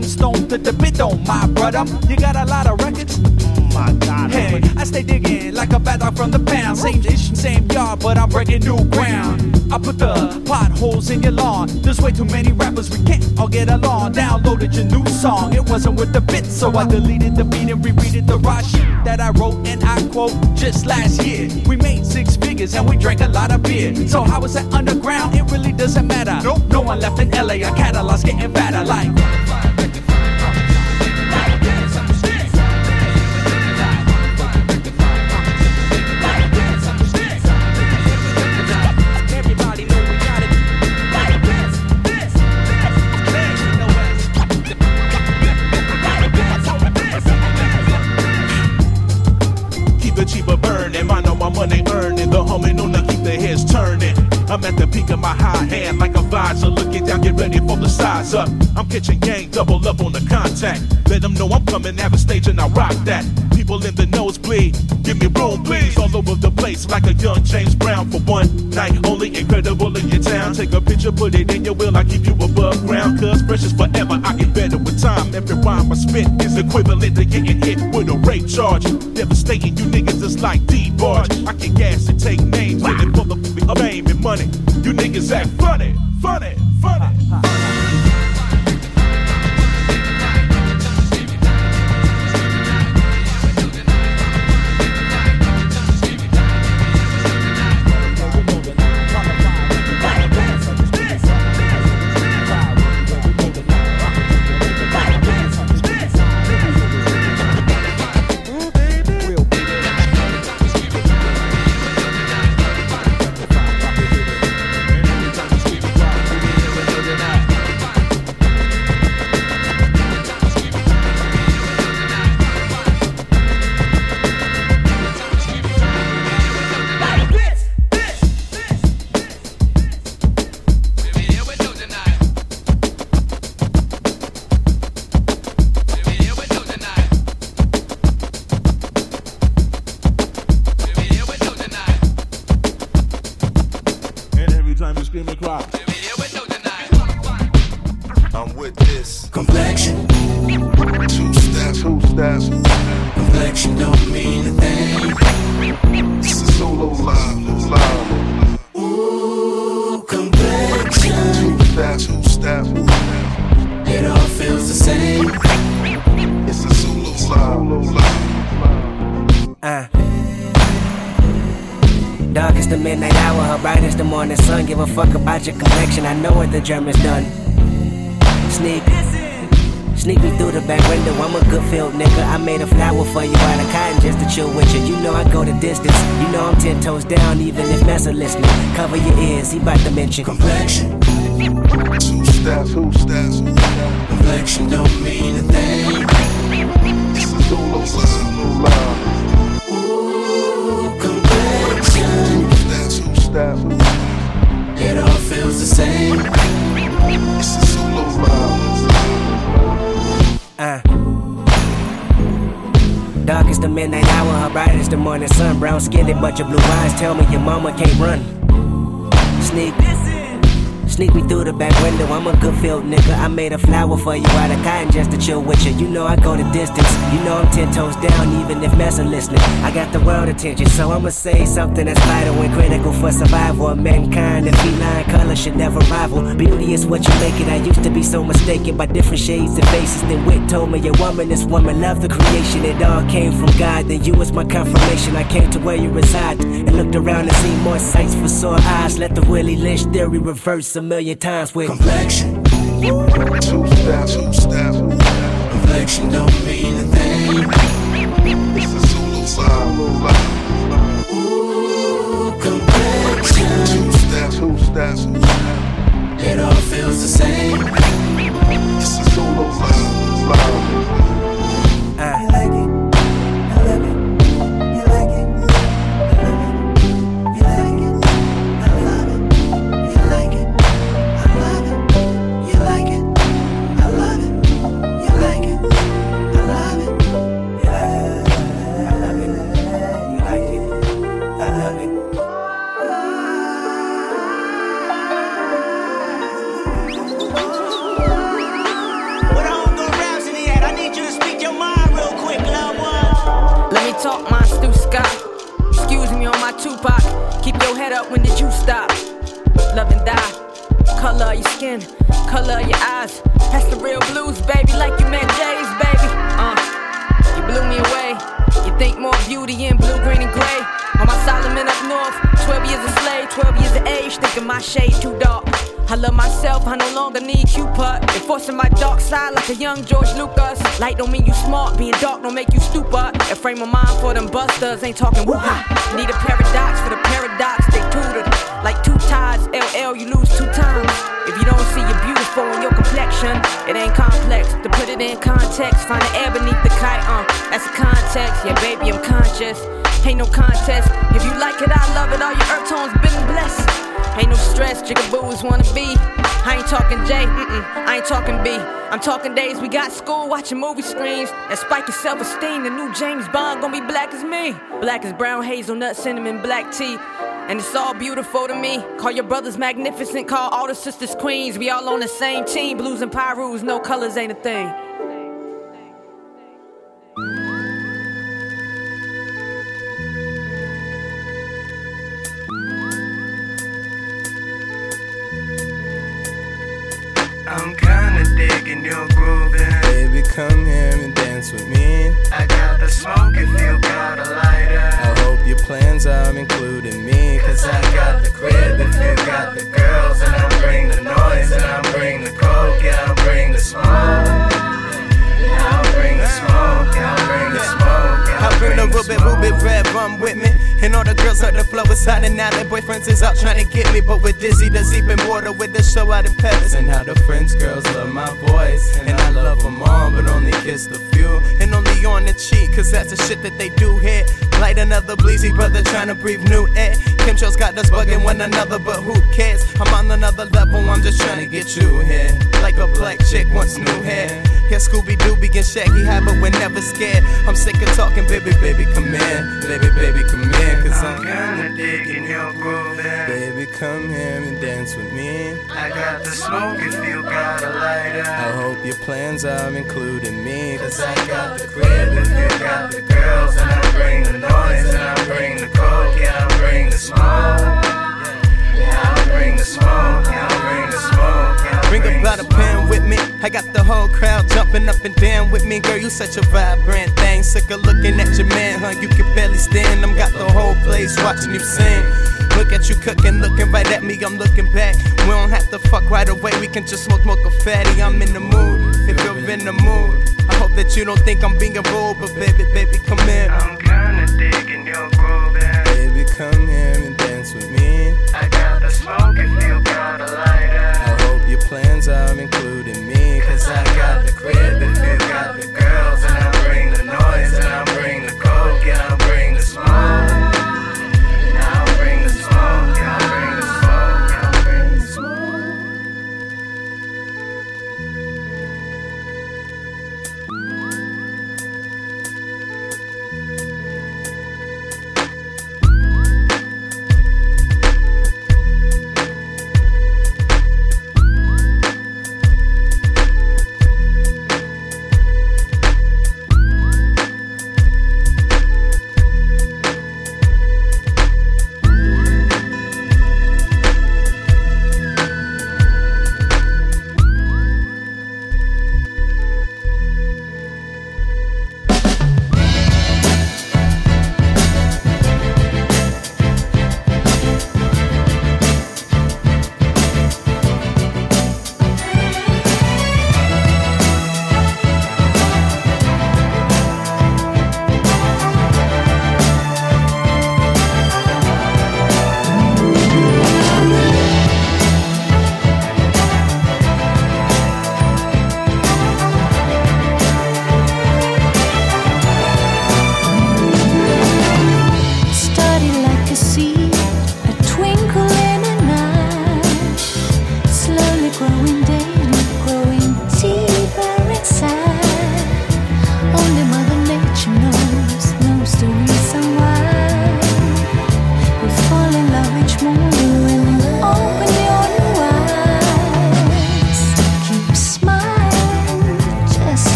on the rhythm, stone to the bit on my brother. You got a lot of records. Oh my God. Hey, I stay digging like a bad dog from the pound. Same ish, same yard, but I'm breaking new ground. I put the potholes in your lawn. There's way too many rappers, we can't all get along. Downloaded your new song, it wasn't with the bit, so I deleted the beat and rereaded the raw shit that I wrote and I quote just last year. We made six figures and we drank a lot of beer. So how is that underground? It really doesn't matter. Nope, no one left in LA. Our catalog's getting fatter like. My high hand like a visor. Looking down, get ready for the size up. I'm catching gang, double up on the contact. Let them know I'm coming, have a stage and I rock that. People in the nosebleed, give me room please. All over the place like a young James Brown for one night. Only incredible in your town. Take a picture, put it in your will. I keep you above ground. Cause precious forever, I get better with time. Every rhyme I spit is equivalent to getting hit with a rape charge. Devastating you niggas is like D-Barge. I can gas and take names with it for the f- fame and money. You niggas act funny, funny, funny. I I'm a good field nigga. I made a flower for you out of cotton just to chill with you. You know I go the distance. You know I'm ten toes down, even if Massa listening. I got the world attention, so I'ma say something that's vital and critical for survival of mankind. And feline color should never rival. Beauty is what you make it. I used to be so mistaken by different shades and faces. Then Wit told me, your woman is woman, love the creation. It all came from God. Then you was my confirmation. I came to where you reside and looked around and seen more sights for sore eyes. Let the Willie Lynch theory reverse a million times with complexion. Two steps, two steps. Complexion don't mean a thing. It's a solo live, Ooh, complexion. Two steps, two steps. It all feels the same. It's a solo live, of your skin, color of your eyes. That's the real blues, baby, like you met Jay's, baby. Uh, you blew me away. You think more beauty in blue, green, and gray. On my Solomon up north, 12 years a slave, 12 years of age, thinking my shade too dark. I love myself, I no longer need you, Cupid. Enforcing my dark side like a young George Lucas. Light don't mean you smart, being dark don't make you stupid. A frame of mind for them busters, ain't talking woo Need a paradox for the paradox, they tutored. Like two tides, LL, you lose two times. You don't see you're beautiful in your complexion, it ain't complex. To put it in context, find the air beneath the kite, uh, that's the context. Yeah, baby, I'm conscious. Ain't no contest. If you like it, I love it. All your earth tones been blessed. Ain't no stress, jigaboos wanna be. I ain't talking J, mm-mm, I ain't talking B. I'm talking days we got school watching movie screens. That spike your self esteem. The new James Bond gonna be black as me. Black as brown hazelnut, cinnamon, black tea. And it's all beautiful to me. Call your brothers magnificent, call all the sisters queens. We all on the same team. Blues and Pyrus, no colors ain't a thing. I'm kinda digging your grooving. Baby, come here and dance with me. I got the smoke if you got a lighter. I your plans are including me. Cause I got the crib if you got the girls. And I bring the noise and I bring the coke. Yeah, I bring the smoke. Yeah, I'll bring the smoke. Yeah, I'll bring the smoke. Yeah, I bring the ruby, ruby red rum with me. And all the girls heard the flow is hot and now their boyfriends is out trying to get me. But we're dizzy, the deep in water with the show out in Paris. And how the French girls love my voice. And I love them all, but only kiss the few. And only on the cheek, cause that's the shit that they do here. Light another bleezy brother trying to breathe new air. Chemtrails got us bugging one another, but who cares? I'm on another level, I'm just trying to get you here. Like a black chick wants new hair. Yeah, Scooby Doo and Shaggy high, but we're never scared. I'm sick of talking, baby, baby, come in. Baby, baby, come in, cause I'm kinda digging your grooving. Baby, come here and dance with me. I got the smoke if you got a lighter. I hope your plans are including me. Cause I got the crib if you got the girls. And I bring the noise and I bring the coke. Yeah, I bring the smoke. Yeah, I'll bring the smoke. Yeah, I'll bring the smoke. Bring a bottle pen with me. I got the whole crowd jumping up and down with me. Girl, you such a vibrant thing. Sick of looking at your man, huh? You can barely stand. I'm got the whole place watching you sing. Look at you cooking, looking right at me. I'm looking back. We don't have to fuck right away. We can just smoke, smoke a fatty. I'm in the mood. If you're in the mood, I hope that you don't think I'm being rude, but baby, baby, come here. I'm kinda digging your grooving. Baby, come here and dance with me. I got the smoke if you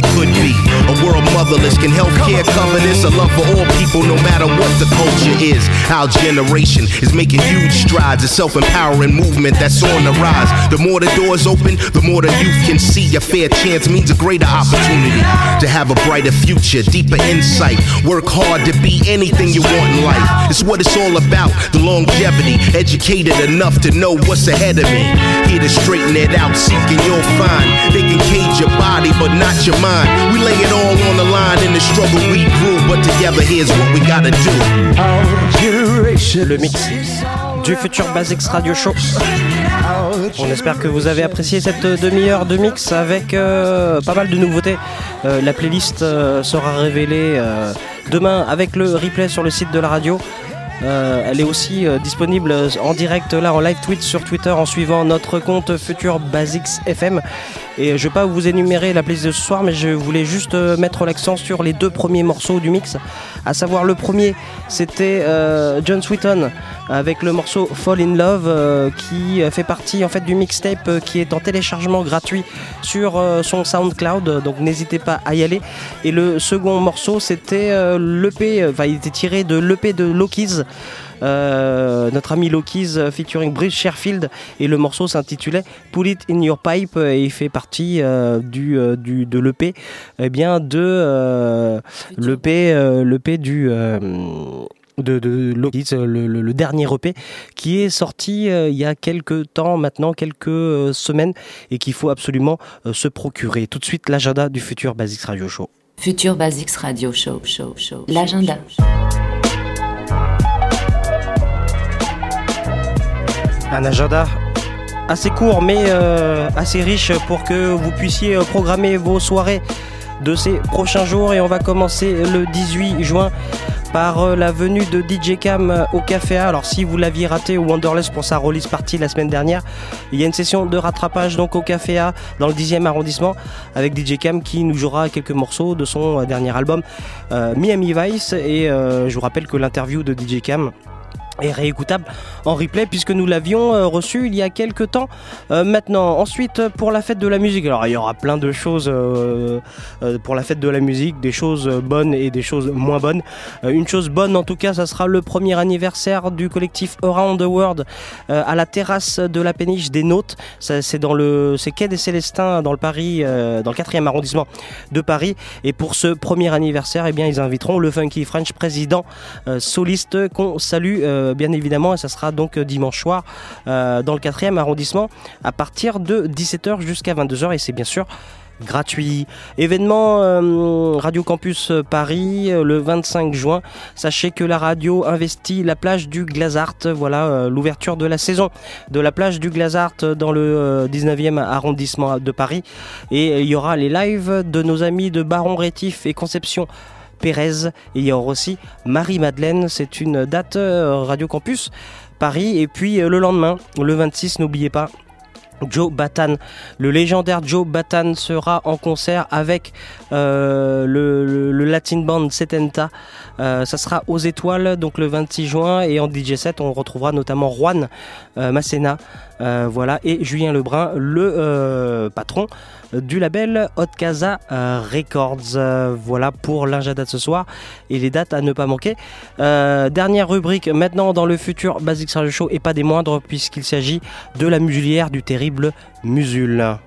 they could others. Can healthcare cover this? A love for all people, no matter what the culture is. Our generation is making huge strides. A self empowering movement that's on the rise. The more the doors open, the more the youth can see. A fair chance means a greater opportunity to have a brighter future, deeper insight. Work hard to be anything you want in life. It's what it's all about. The longevity, educated enough to know what's ahead of me. Here to straighten it out, seeking you'll find. They can cage your body, but not your mind. We lay it all on the line Le mix du futur Basics Radio Show. On espère que vous avez apprécié cette demi-heure de mix avec euh, pas mal de nouveautés. Euh, la playlist euh, sera révélée demain avec le replay sur le site de la radio. Euh, elle est aussi euh, disponible en direct là en live tweet sur Twitter en suivant notre compte Futur Basics FM. Et je vais pas vous énumérer la playlist de ce soir, mais je voulais juste euh, mettre l'accent sur les deux premiers morceaux du mix. À savoir le premier, c'était euh, John Sweeton avec le morceau Fall in Love euh, qui fait partie en fait du mixtape euh, qui est en téléchargement gratuit sur euh, son SoundCloud. Donc n'hésitez pas à y aller. Et le second morceau, c'était l'EP, enfin il était tiré de l'EP de Loki's. Euh, notre ami Loki's featuring Bruce Sherfield et le morceau s'intitulait Pull It in Your Pipe et il fait partie euh, du, euh, du de l'EP eh bien de l'EP l'EP du euh, de, de euh, le, le- le dernier EP qui est sorti euh, il y a quelques temps maintenant, quelques euh, semaines et qu'il faut absolument euh, se procurer. Tout de suite l'agenda du futur Basics Radio Show. Futur Basics Radio Show, show, show. L'agenda. Un agenda assez court mais assez riche pour que vous puissiez programmer vos soirées de ces prochains jours et on va commencer le 18 juin par euh, la venue de DJ Cam euh, au Café A. Alors si vous l'aviez raté au Wonderless pour sa release partie la semaine dernière, il y a une session de rattrapage donc au Café A dans le 10e arrondissement avec DJ Cam qui nous jouera quelques morceaux de son euh, dernier album Miami Vice et je vous rappelle que l'interview de DJ Cam est réécoutable en replay puisque nous l'avions euh, reçu il y a quelques temps euh, maintenant. Ensuite pour la fête de la musique, alors il y aura plein de choses euh, pour la fête de la musique, des choses bonnes et des choses moins bonnes. Une chose bonne en tout cas, ça sera le premier anniversaire du collectif Around the World à la terrasse de la péniche des. Ça, C'est dans le c'est quai des Célestins dans le Paris, dans le 4e arrondissement de Paris. Et pour ce premier anniversaire, eh bien ils inviteront le Funky French président soliste qu'on salue bien évidemment et ça sera donc euh, dimanche soir euh, dans le 4e arrondissement à partir de 17h jusqu'à 22h et c'est bien sûr gratuit. Événement euh, Radio Campus Paris euh, le 25 juin. Sachez que la radio investit la plage du Glazart. Voilà euh, l'ouverture de la saison de la plage du Glazart dans le euh, 19e arrondissement de Paris. Et euh, il y aura les lives de nos amis de Baron Rétif et Conception. Pérez il y aura aussi Marie-Madeleine, c'est une date euh, Radio Campus Paris et puis euh, le lendemain, le 26, n'oubliez pas Joe Batan, le légendaire Joe Batan sera en concert avec euh, le Latin Band Setenta. Euh, ça sera aux étoiles donc le 26 juin et en DJ set on retrouvera notamment Juan euh, Masséna, euh, voilà et Julien Lebrun, le patron du label Hot Casa Records. Voilà pour l'agenda de ce soir et les dates à ne pas manquer. Dernière rubrique maintenant dans le futur Basic Radio Show et pas des moindres puisqu'il s'agit de la musulière du terrible Musul.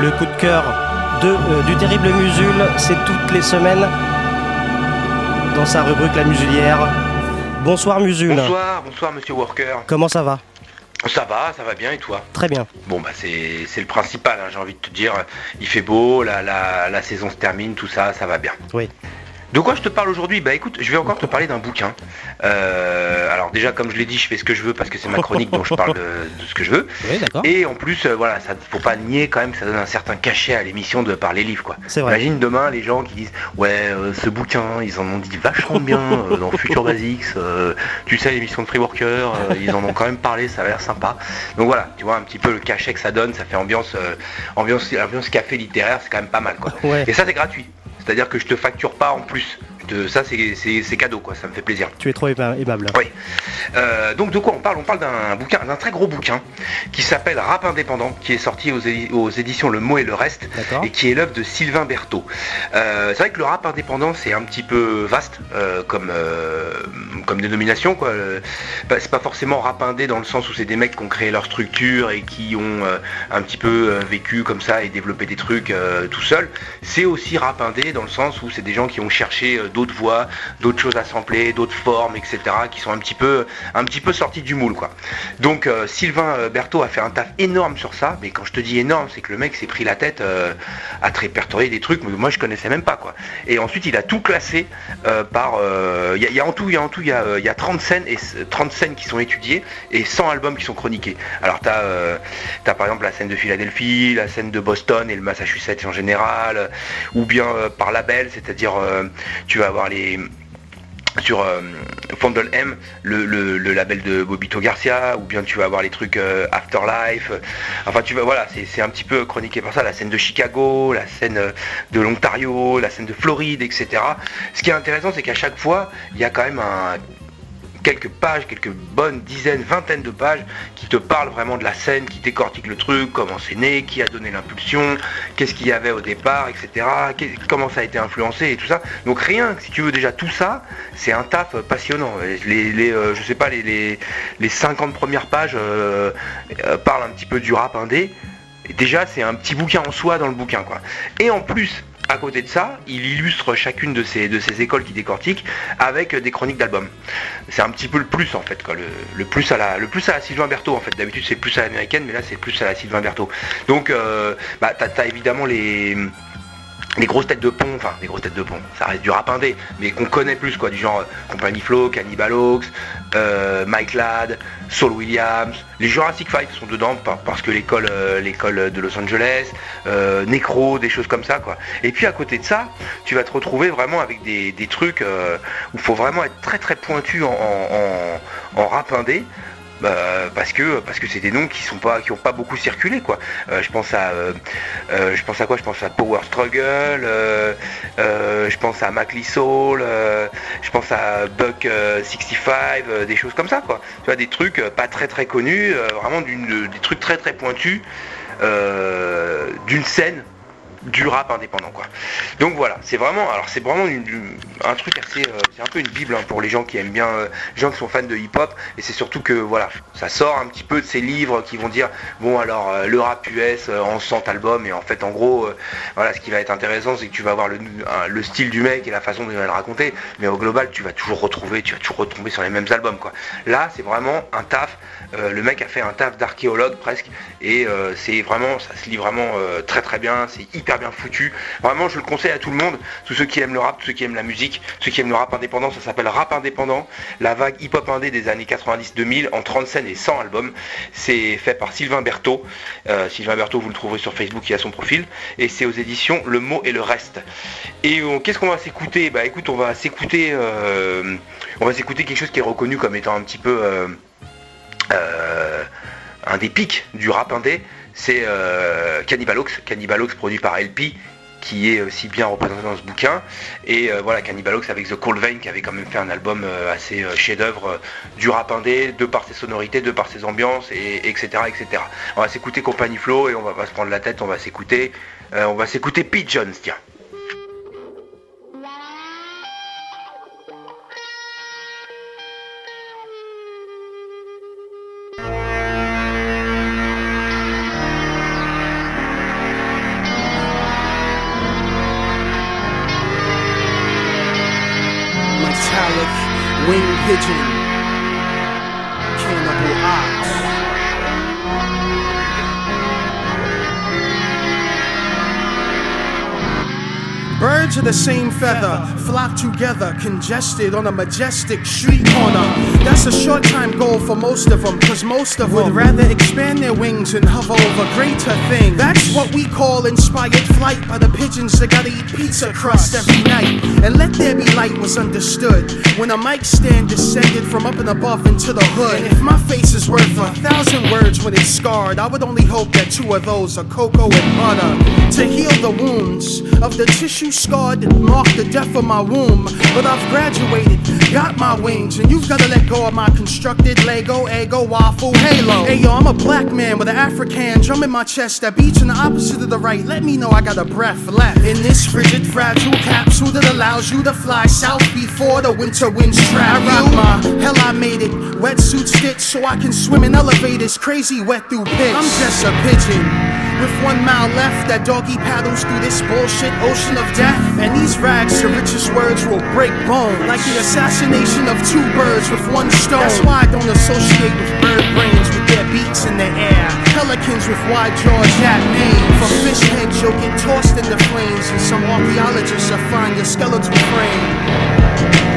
Le coup de cœur de, euh, du terrible Musul, c'est toutes les semaines dans sa rubrique La Musulière. Bonsoir Musul. Bonsoir, bonsoir Monsieur Worker. Comment ça va? Ça va, ça va bien et toi? Très bien. Bon bah c'est c'est le principal, hein, j'ai envie de te dire. Il fait beau, la, la, la saison se termine, tout ça, ça va bien. Oui. De quoi je te parle aujourd'hui Bah écoute, je vais encore te parler d'un bouquin. Euh, alors déjà, comme je l'ai dit, je fais ce que je veux parce que c'est ma chronique, donc je parle de, de ce que je veux. Oui. Et en plus, euh, voilà, ça faut pas nier quand même que ça donne un certain cachet à l'émission de parler livres, quoi. Vrai. Imagine demain les gens qui disent ouais, euh, ce bouquin, ils en ont dit vachement bien euh, dans Future Basics. euh, tu sais, l'émission de Free Worker, euh, ils en ont quand même parlé, ça a l'air sympa. Donc voilà, tu vois un petit peu le cachet que ça donne, ça fait ambiance, euh, ambiance, ambiance café littéraire, c'est quand même pas mal, quoi. Ouais. Et ça, c'est gratuit. C'est-à-dire que je te facture pas en plus de ça c'est- cadeau quoi, ça me fait plaisir. Tu es trop aima- aimable. Oui. Euh, donc de quoi on parle? On parle d'un bouquin, d'un très gros bouquin qui s'appelle Rap indépendant, qui est sorti aux, édi- aux éditions Le Mot et le Reste, et qui est l'œuvre de Sylvain Berthaud. Euh, c'est vrai que le rap indépendant c'est un petit peu vaste euh, comme comme dénomination quoi. C'est pas forcément rap indé dans le sens où c'est des mecs qui ont créé leur structure et qui ont un petit peu vécu comme ça et développé des trucs tout seul. C'est aussi rap indé dans le sens où c'est des gens qui ont cherché d'autres voies, d'autres choses à sampler, d'autres formes, etc. qui sont un petit peu un petit peu sortis du moule quoi. Donc euh, Sylvain euh, Berthaud a fait un taf énorme sur ça, mais quand je te dis énorme, c'est que le mec s'est pris la tête euh, à te répertorier des trucs que moi je connaissais même pas. Et ensuite il a tout classé par il y, a- en tout il y a en tout il y a, euh, il y a 30 scènes et s- 30 scènes qui sont étudiées et 100 albums qui sont chroniqués. Alors t'as t'as par exemple la scène de Philadelphie, la scène de Boston et le Massachusetts en général, ou bien par label, c'est-à-dire tu vas avoir les sur euh, Fondle M, le, label de Bobito Garcia, ou bien tu vas avoir les trucs euh, Afterlife. euh, enfin, tu vas, voilà, c'est c'est un petit peu chroniqué par ça. La scène de Chicago, la scène euh, de l'Ontario, la scène de Floride, etc. Ce qui est intéressant, c'est qu'à chaque fois, il y a quand même un quelques pages, quelques bonnes dizaines, vingtaines de pages qui te parlent vraiment de la scène, qui décortiquent le truc, comment c'est né, qui a donné l'impulsion, qu'est-ce qu'il y avait au départ, etc. Comment ça a été influencé et tout ça. Donc rien, si tu veux déjà tout ça, c'est un taf passionnant. Les, les, euh, je sais pas, les, les, les 50 premières pages euh, euh, parlent un petit peu du rap indé. Déjà, c'est un petit bouquin en soi dans le bouquin, quoi. Et en plus, à côté de ça, il illustre chacune de ces, écoles qui décortiquent avec des chroniques d'albums. C'est un petit peu le plus en fait, quoi. Le, plus à la, le plus à la Sylvain Berthaud en fait. D'habitude c'est plus à l'américaine, mais là c'est plus à la Sylvain Berthaud. Donc, euh, bah, t'as évidemment les les grosses têtes de pont, enfin les grosses têtes de pont, ça reste du rap indé, mais qu'on connaît plus quoi, du genre euh, Company Flow, Cannibal Oaks, euh, Mike Ladd, Saul Williams, les Jurassic Five sont dedans par- parce que l'école euh, l'école de Los Angeles, Necro, des choses comme ça quoi. Et puis à côté de ça, tu vas te retrouver vraiment avec des, des trucs où il faut vraiment être très très pointu en, en- en- parce que parce que c'est des noms qui sont pas ont pas beaucoup circulé quoi. Je pense à Power Struggle, euh, euh, je pense à Soul, euh, je pense à Buck euh, 65, euh, des choses comme ça quoi. Tu vois des trucs pas très connus, vraiment des trucs très très pointus d'une scène du rap indépendant quoi. Donc voilà, c'est vraiment alors c'est vraiment une- un truc assez euh, c'est un peu une bible hein, pour les gens qui aiment bien euh, les gens qui sont fans de hip-hop. Et c'est surtout que voilà, ça sort un petit peu de ces livres qui vont dire bon alors euh, le rap US euh, en 100 albums. Et en fait en gros euh, voilà, ce qui va être intéressant c'est que tu vas avoir le, style du mec et la façon dont il va le raconter. Mais au global tu vas toujours retrouver tu vas toujours retomber sur les mêmes albums quoi. Là, c'est vraiment un taf euh, le mec a fait un taf d'archéologue presque. Et euh, c'est vraiment ça se lit vraiment euh, très très bien. C'est hyper bien foutu. Vraiment je le conseille à tout le monde tous ceux qui aiment le rap tous ceux qui aiment la musique ceux qui aiment le rap indépendant ça s'appelle rap indépendant. La vague hip hop indé des années 90-2000 en 30 scènes et 100 albums. C'est fait par Sylvain Berthaud. Euh, Sylvain Berthaud vous le trouverez sur Facebook il a son profil. Et c'est aux éditions Le Mot et le Reste. Et qu'est-ce qu'on va s'écouter? Bah écoute on va s'écouter euh, on va s'écouter quelque chose qui est reconnu comme étant un petit peu euh, un des pics du rap indé, c'est euh, Cannibal Oaks, Cannibal Oaks produit par LP, qui est aussi bien représenté dans ce bouquin. Et euh, voilà, Cannibal Oaks avec The Cold Vein, qui avait quand même fait un album euh, assez chef-d'œuvre du rap indé, de par ses sonorités, de par ses ambiances, et, etc., etc. On va s'écouter Company Flow et on va pas se prendre la tête, on va s'écouter, on va s'écouter Pete Jones, tiens. religion. Birds of the same feather flock together, congested on a majestic street corner. That's a short time goal for most of them, cause most of them would rather expand their wings and hover over greater things. That's what we call inspired flight by the pigeons that gotta eat pizza crust every night. And let there be light was understood when a mic stand descended from up and above into the hood. And if my face is worth a thousand words when it's scarred, I would only hope that two of those are cocoa and butter to heal the wounds of the tissue that marked the death of my womb. but I've graduated, got my wings, and you've gotta let go of my constructed Lego, ego, waffle, halo. Hey yo, I'm a black man with an African drum in my chest that beats in the opposite of the right. Let me know I got a breath left in this frigid, fragile capsule that allows you to fly south before the winter winds trap you. I rock my hell, I made it. Wetsuit stitch so I can swim in elevators, crazy wet through pitch. I'm just a pigeon. With one mile left, that doggy paddles through this bullshit ocean of death. And these rags, the richest words will break bone. Like the assassination of two birds with one stone. That's why I don't associate with bird brains with their beaks in the air. Pelicans with wide jaws, that name. For fish heads, you'll get tossed in the flames. And some archaeologists will find your skeletal frame.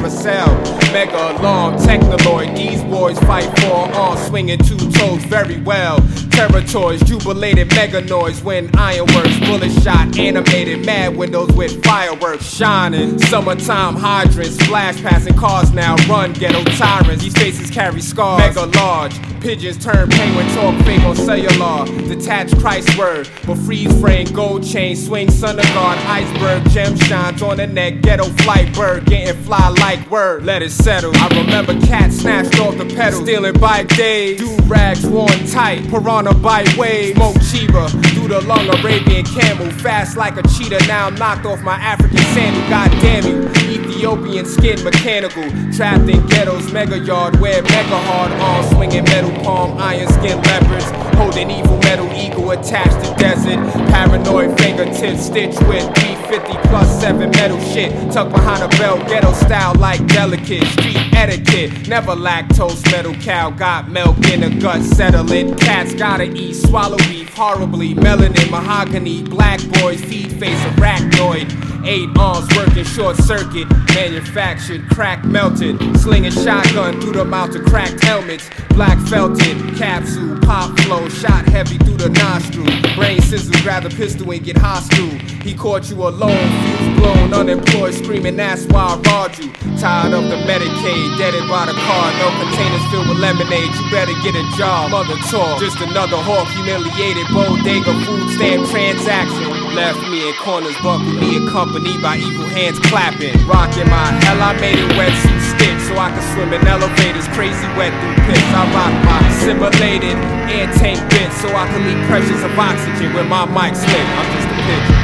Carousel. Mega alarm, technoloid. These boys fight for all, swinging two toes very well. Territories, jubilated mega noise when ironworks, bullet shot, animated mad windows with fireworks shining. Summertime hydrants, flash passing cars now run ghetto tyrants. These faces carry scars, mega large. Pigeons turn penguin talk fake on cellular. Detached Christ word, but freeze frame, gold chain, swing, sun of God, iceberg, gem shines on the neck, ghetto flight bird, getting fly like word. Let it settle. I remember cats snatched off the pedal, stealing bike days, do rags worn tight, piranha bite wave, smoke chiba, through the long Arabian camel, fast like a cheetah. Now I'm knocked off my African sandal. God damn you, Ethiopian skin mechanical, trapped in ghettos, mega yard, where mega hard arms swinging metal palm, iron skin leopards, holding evil metal eagle attached to desert, paranoid fingertips stitched with 350 plus 7 metal shit, tucked behind a belt, ghetto style like delicate, street etiquette, never lactose metal cow, got milk in the gut, settle it, cats gotta eat, swallow beef horribly, melanin, mahogany, black boys, feed face arachnoid, eight arms working short circuit, manufactured, crack melted, slinging shotgun through the mouth of cracked helmets, black felted, capsule, pop flow, shot heavy through the nostril, brain scissors, grab the pistol and get hostile. He caught you alone, fuse blown, unemployed, screaming that's why I robbed you. Tired of the Medicaid, deaded by the car, no containers filled with lemonade. You better get a job, mother talk. Just another hawk, humiliated, bodega food stamp transaction. Left me in corners, buckled me accompanied by evil hands clapping. Rocking my hell, I made it wetsuit stick so I could swim in elevators, crazy wet through pits. I rock my simulated air tank bit so I can leak pressures of oxygen when my mic slip. I'm just a pigeon.